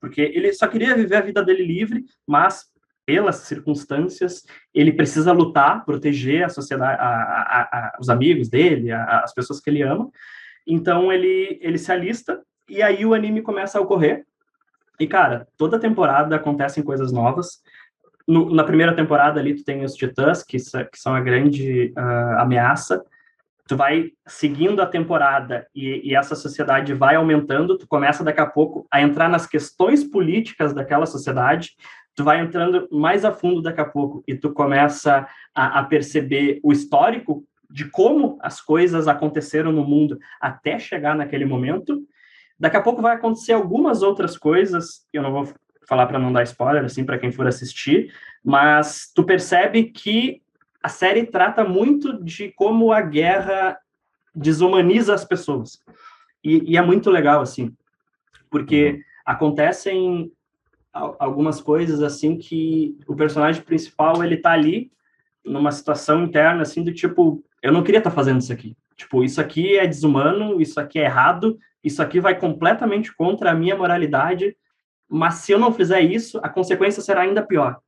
porque ele só queria viver a vida dele livre, mas pelas circunstâncias, ele precisa lutar, proteger a sociedade, a, a, a, os amigos dele, as pessoas que ele ama. Então ele ele se alista e aí o anime começa a ocorrer. E cara, toda temporada acontecem coisas novas. No, na primeira temporada ali tu tem os Titãs, que, que são a grande uh, ameaça. Tu vai seguindo a temporada e, e essa sociedade vai aumentando. Tu começa daqui a pouco a entrar nas questões políticas daquela sociedade tu vai entrando mais a fundo daqui a pouco e tu começa a, a, perceber o histórico de como as coisas aconteceram no mundo até chegar naquele momento. Daqui a pouco vai acontecer algumas outras coisas, eu não vou falar para não dar spoiler assim para quem for assistir, mas tu percebe que a série trata muito de como a guerra desumaniza as pessoas. E, e é muito legal assim, porque uhum. acontecem algumas coisas assim que o personagem principal ele tá ali numa situação interna assim do tipo eu não queria estar tá fazendo isso aqui tipo isso aqui é desumano isso aqui é errado isso aqui vai completamente contra a minha moralidade mas se eu não fizer isso a consequência será ainda pior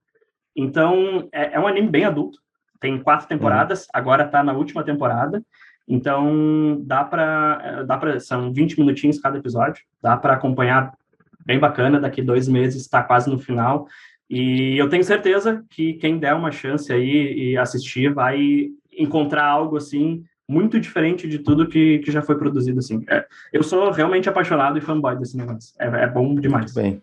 então é, é um anime bem adulto tem quatro temporadas uhum. agora tá na última temporada então dá para dá para são 20 minutinhos cada episódio dá para acompanhar bem bacana, daqui dois meses está quase no final. E eu tenho certeza que quem der uma chance aí e assistir vai encontrar algo assim muito diferente de tudo que, que já foi produzido assim. É, eu sou realmente apaixonado e fanboy desse negócio. É, é bom demais. Muito bem.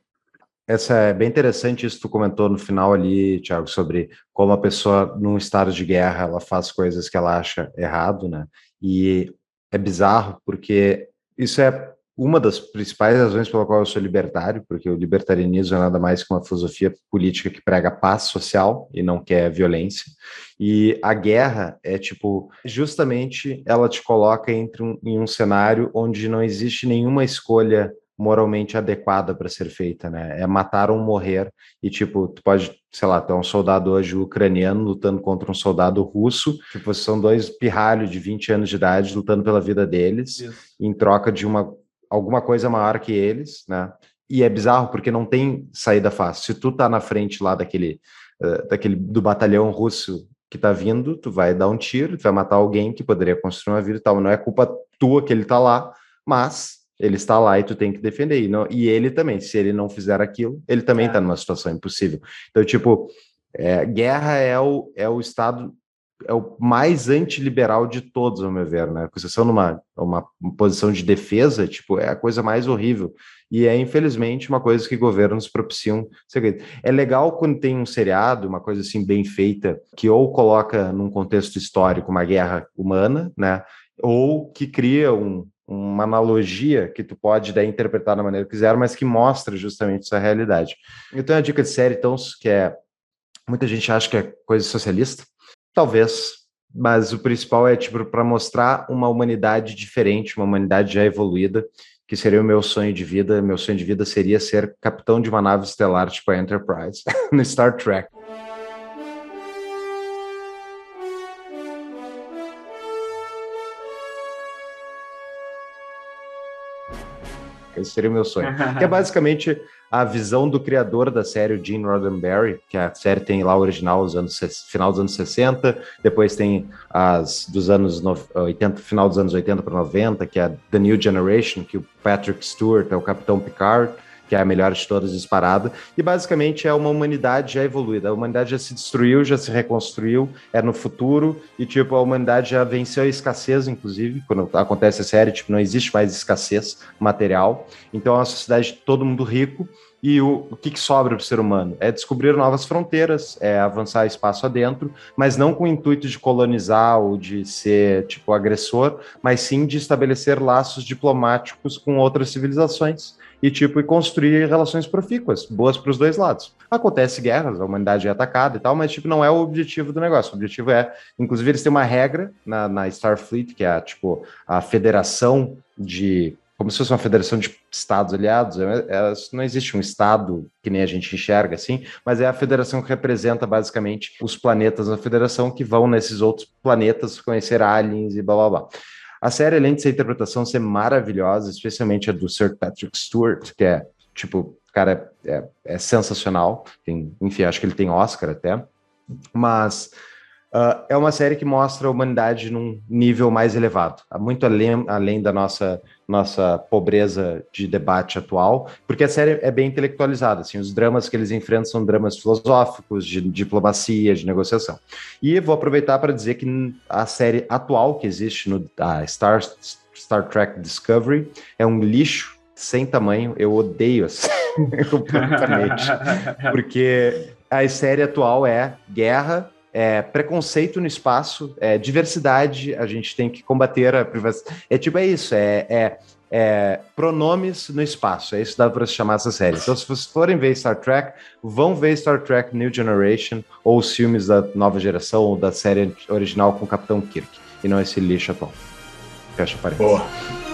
Essa é bem interessante isso que tu comentou no final ali, Thiago, sobre como a pessoa num estado de guerra ela faz coisas que ela acha errado, né? E é bizarro porque isso é uma das principais razões pela qual eu sou libertário, porque o libertarianismo é nada mais que uma filosofia política que prega paz social e não quer violência. E a guerra é tipo, justamente ela te coloca entre um, em um cenário onde não existe nenhuma escolha moralmente adequada para ser feita, né? É matar ou morrer. E, tipo, tu pode, sei lá, ter um soldado hoje ucraniano lutando contra um soldado russo, tipo, são dois pirralhos de 20 anos de idade lutando pela vida deles, Isso. em troca de uma alguma coisa maior que eles, né? E é bizarro porque não tem saída fácil. Se tu tá na frente lá daquele, uh, daquele do batalhão russo que tá vindo, tu vai dar um tiro, tu vai matar alguém que poderia construir uma vida e tal. Não é culpa tua que ele tá lá, mas ele está lá e tu tem que defender. E, não, e ele também, se ele não fizer aquilo, ele também está é. numa situação impossível. Então, tipo, é, guerra é o, é o estado é o mais antiliberal de todos, ao meu ver, né? Porque são numa uma posição de defesa, tipo, é a coisa mais horrível. E é, infelizmente, uma coisa que governos propiciam. É legal quando tem um seriado, uma coisa assim bem feita, que ou coloca num contexto histórico uma guerra humana, né? Ou que cria um, uma analogia que tu pode daí interpretar da maneira que quiser, mas que mostra justamente essa realidade. Então, a dica de série, então, que é muita gente acha que é coisa socialista, Talvez, mas o principal é tipo para mostrar uma humanidade diferente, uma humanidade já evoluída, que seria o meu sonho de vida. Meu sonho de vida seria ser capitão de uma nave estelar tipo a Enterprise no Star Trek. Esse seria o meu sonho. que é basicamente a visão do criador da série, o Gene Roddenberry, que a série tem lá o original dos anos, final dos anos 60, depois tem as dos anos 80, final dos anos 80 para 90, que é The New Generation, que o Patrick Stewart é o Capitão Picard, que é a melhor de todas disparada, e basicamente é uma humanidade já evoluída. A humanidade já se destruiu, já se reconstruiu, é no futuro, e tipo, a humanidade já venceu a escassez, inclusive, quando acontece a série, tipo, não existe mais escassez material. Então é uma sociedade de todo mundo rico, e o, o que, que sobra para o ser humano? É descobrir novas fronteiras, é avançar espaço adentro, mas não com o intuito de colonizar ou de ser, tipo, agressor, mas sim de estabelecer laços diplomáticos com outras civilizações e tipo e construir relações profícuas, boas para os dois lados. Acontece guerras, a humanidade é atacada e tal, mas tipo não é o objetivo do negócio. O objetivo é, inclusive, eles têm uma regra na, na Starfleet que é tipo a federação de como se fosse uma federação de estados aliados, é, é, não existe um estado que nem a gente enxerga assim, mas é a federação que representa basicamente os planetas na federação que vão nesses outros planetas conhecer aliens e blá blá blá. A série, além de ser interpretação ser maravilhosa, especialmente a do Sir Patrick Stewart, que é, tipo, cara, é, é sensacional. Tem, enfim, acho que ele tem Oscar até. Mas Uh, é uma série que mostra a humanidade num nível mais elevado, muito além, além da nossa, nossa pobreza de debate atual, porque a série é bem intelectualizada. Assim, os dramas que eles enfrentam são dramas filosóficos, de diplomacia, de negociação. E vou aproveitar para dizer que a série atual que existe no Star, Star Trek Discovery é um lixo sem tamanho. Eu odeio a série completamente, porque a série atual é guerra é, preconceito no espaço, é, diversidade, a gente tem que combater a privacidade. É tipo, é isso, é, é, é pronomes no espaço, é isso dá para se chamar essa série. Então, se vocês forem ver Star Trek, vão ver Star Trek New Generation, ou os filmes da nova geração, ou da série original com o Capitão Kirk, e não esse lixo atual. Fecha parênteses. Boa.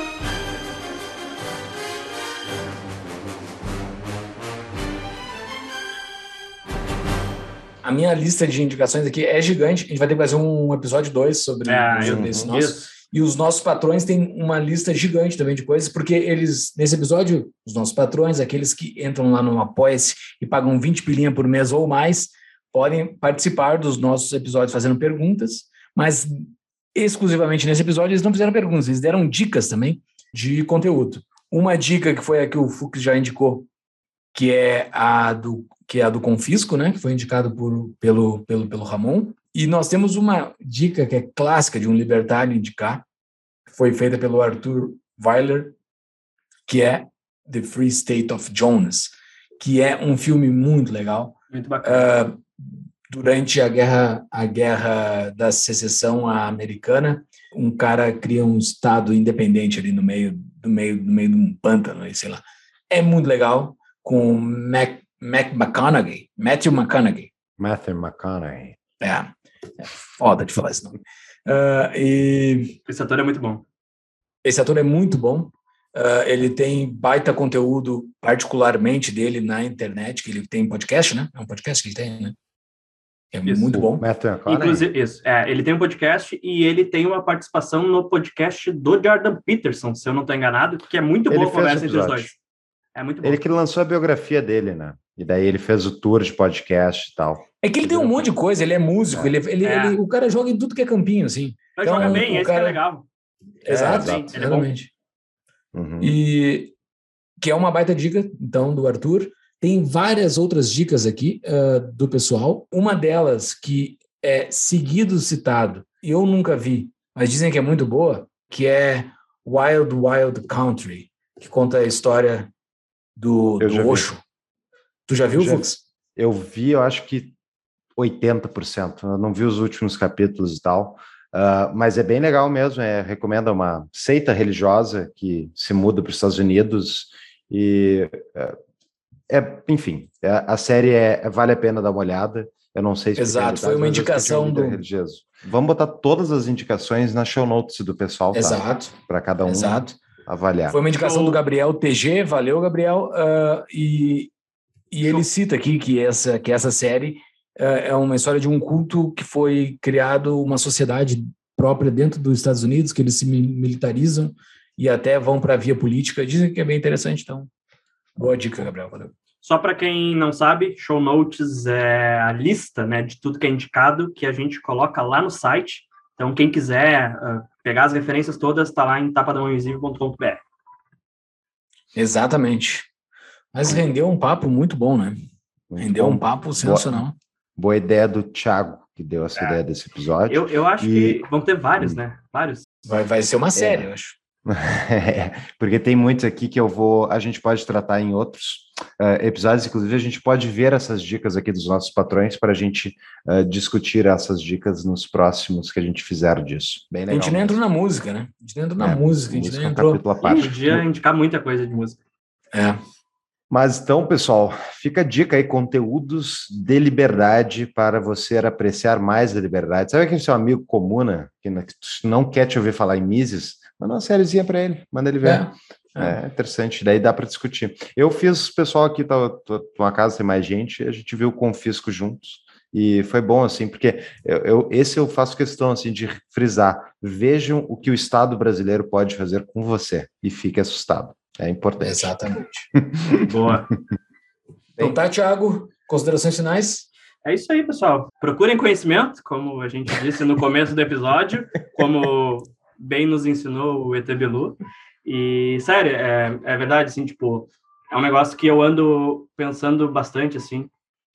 A minha lista de indicações aqui é gigante. A gente vai ter que fazer um episódio 2 sobre, sobre esse nosso. E os nossos patrões têm uma lista gigante também de coisas, porque eles, nesse episódio, os nossos patrões, aqueles que entram lá no Apoia-se e pagam 20 pilinha por mês ou mais, podem participar dos nossos episódios fazendo perguntas, mas exclusivamente nesse episódio eles não fizeram perguntas, eles deram dicas também de conteúdo. Uma dica que foi a que o Fux já indicou, que é a do que é a do confisco, né, que foi indicado por, pelo, pelo, pelo Ramon. E nós temos uma dica que é clássica de um libertário indicar, que foi feita pelo Arthur Weiler, que é The Free State of Jonas, que é um filme muito legal. Muito bacana. Uh, durante a guerra, a guerra da secessão americana, um cara cria um estado independente ali no meio do meio do meio de um pântano, sei lá. É muito legal com Mac, Mac McConaughey, Matthew McConaughey. Matthew McConaughey. É, é foda de falar esse nome. Ah, e Esse ator é muito bom. esse ator é muito bom. Ah, ele tem baita conteúdo, particularmente dele na internet, que ele tem podcast, né? É um podcast que ele tem, né? É Isso. muito bom. Matthew McConaughey. Inclusive, isso. É, ele tem um podcast e ele tem uma participação no podcast do Jordan Peterson, se eu não estou enganado, que é muito Ele boa a conversa entre os dois. É muito bom. Ele que lançou a biografia dele, né? E daí ele fez o tour de podcast e tal. É que ele tem um monte de coisa, ele é músico, ele, ele, É. ele- o cara joga em tudo que é campinho, assim. Mas então, joga bem, esse que cara- é legal. Exato, sim, ele é bom. exatamente. Uhum. E que é uma baita dica, então, do Arthur. Tem várias outras dicas aqui ah, do pessoal. Uma delas que é seguido citado, e eu nunca vi, mas dizem que é muito boa, que é Wild Wild Country, que conta a história do, Eu do já vi. Osho. Tu já viu, Já. Fux? Eu vi, eu acho que 80%. Eu não vi os últimos capítulos e tal. Ah, mas é bem legal mesmo. É, recomenda uma seita religiosa que se muda para os Estados Unidos e é, é, enfim, é- a série é, vale a pena dar uma olhada. Eu não sei se Exato, foi uma indicação do- religioso. Vamos botar todas as indicações na show notes do pessoal, tá? Exato, Para cada um exato. Avaliar. Foi uma indicação do Gabriel TG, valeu, Gabriel. Ah, e e ele cita aqui que essa, que essa série ah, é uma história de um culto que foi criado uma sociedade própria dentro dos Estados Unidos, que eles se mi- militarizam e até vão para a via política. Dizem que é bem interessante, então. Boa dica, Gabriel. Valeu. Só para quem não sabe, show notes é a lista né, de tudo que é indicado que a gente coloca lá no site. Então, quem quiser ah, pegar as referências todas, está lá em tapadamãoinvisível.com.br. Exatamente. Mas rendeu um papo muito bom, né? Rendeu bom. um papo sensacional. Boa ideia do Thiago, que deu essa ideia desse episódio. Eu, eu acho E- que vão ter vários, né? Vários. Vai, vai ser uma série, eu acho. Porque tem muitos aqui que eu vou. A gente pode tratar em outros eh, episódios, inclusive a gente pode ver essas dicas aqui dos nossos patrões para a gente eh, discutir essas dicas nos próximos que a gente fizer disso. Bem A legal. gente nem entrou mesmo. na música, né? A gente nem entrou na É, música, a gente música um entrou. parte. podia indicar muita coisa de música. É. Mas então, pessoal, fica a dica aí, conteúdos de liberdade para você apreciar mais a liberdade. Sabe aquele seu amigo né, não- que não quer te ouvir falar em Mises? Manda uma sériezinha para ele, manda ele ver. É. É interessante, daí dá para discutir. Eu fiz, o pessoal aqui, tá, tá, uma casa tem mais gente, a gente viu o Confisco juntos, e foi bom, assim, porque eu, eu- esse eu faço questão, assim, de frisar, vejam o que o Estado brasileiro pode fazer com você, e fique assustado, é importante. Exatamente. Boa. Então tá, Thiago, considerações finais? É isso aí, pessoal. Procurem conhecimento, como a gente disse no começo do episódio, como bem nos ensinou o ET Bilu. E, sério, é, é verdade, assim, tipo, é um negócio que eu ando pensando bastante, assim,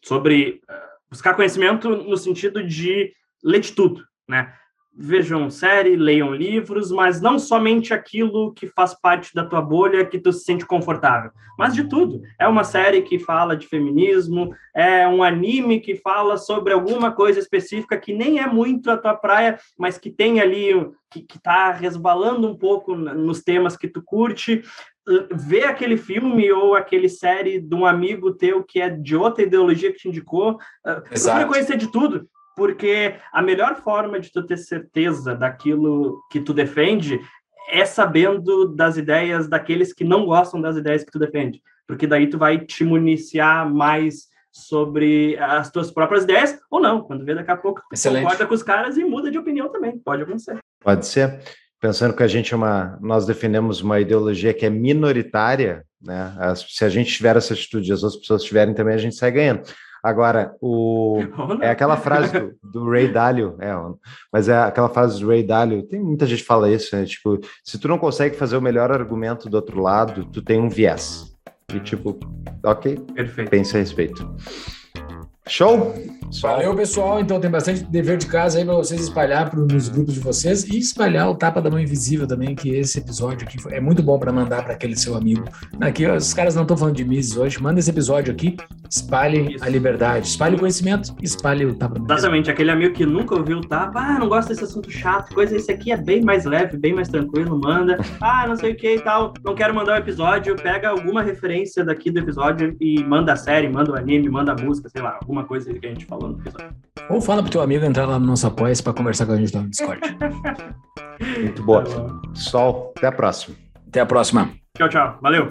sobre eh, buscar conhecimento no sentido de ler de tudo, né? Vejam série, leiam livros, mas não somente aquilo que faz parte da tua bolha que tu se sente confortável, mas de tudo. É uma série que fala de feminismo, é um anime que fala sobre alguma coisa específica que nem é muito a tua praia, mas que tem ali, que, que tá resbalando um pouco nos temas que tu curte, ver aquele filme ou aquele série de um amigo teu que é de outra ideologia que te indicou, procura Exato. conhecer de tudo, porque a melhor forma de tu ter certeza daquilo que tu defende é sabendo das ideias daqueles que não gostam das ideias que tu defende, porque daí tu vai te municiar mais sobre as tuas próprias ideias, ou não, quando vê daqui a pouco Excelente. concorda com os caras e muda de opinião também, pode acontecer. Pode ser. Pensando que a gente é uma, nós defendemos uma ideologia que é minoritária, né? As- se a gente tiver essa atitude e as outras pessoas tiverem também, a gente sai ganhando. Agora, o, é aquela frase do, do Ray Dalio, é, mas é aquela frase do Ray Dalio, tem muita gente que fala isso, né? Tipo, se tu não consegue fazer o melhor argumento do outro lado, tu tem um viés. E tipo, ok, Perfeito. pense a respeito. Show? Só Valeu, pessoal. Então tem bastante dever de casa aí para vocês espalhar pro, nos grupos de vocês e espalhar o Tapa da Mão Invisível também, que esse episódio aqui é muito bom para mandar para aquele seu amigo. Aqui, ó, os caras não estão falando de Mises hoje. Manda esse episódio aqui, espalhe Isso. a liberdade, espalhe o conhecimento, espalhe o Tapa da Mão Invisível. Exatamente, aquele amigo que nunca ouviu o tapa, ah, não gosta desse assunto chato, coisa, esse aqui é bem mais leve, bem mais tranquilo, manda, ah, não sei o que e tal, não quero mandar o episódio, pega alguma referência daqui do episódio e manda a série, manda o anime, manda a música, sei lá, alguma coisa que a gente falou episódio. Ou fala pro teu amigo entrar lá no nosso apoia para conversar com a gente lá no Discord. muito boa. Tá bom. Sol, até a próxima. Até a próxima. Tchau, tchau, valeu!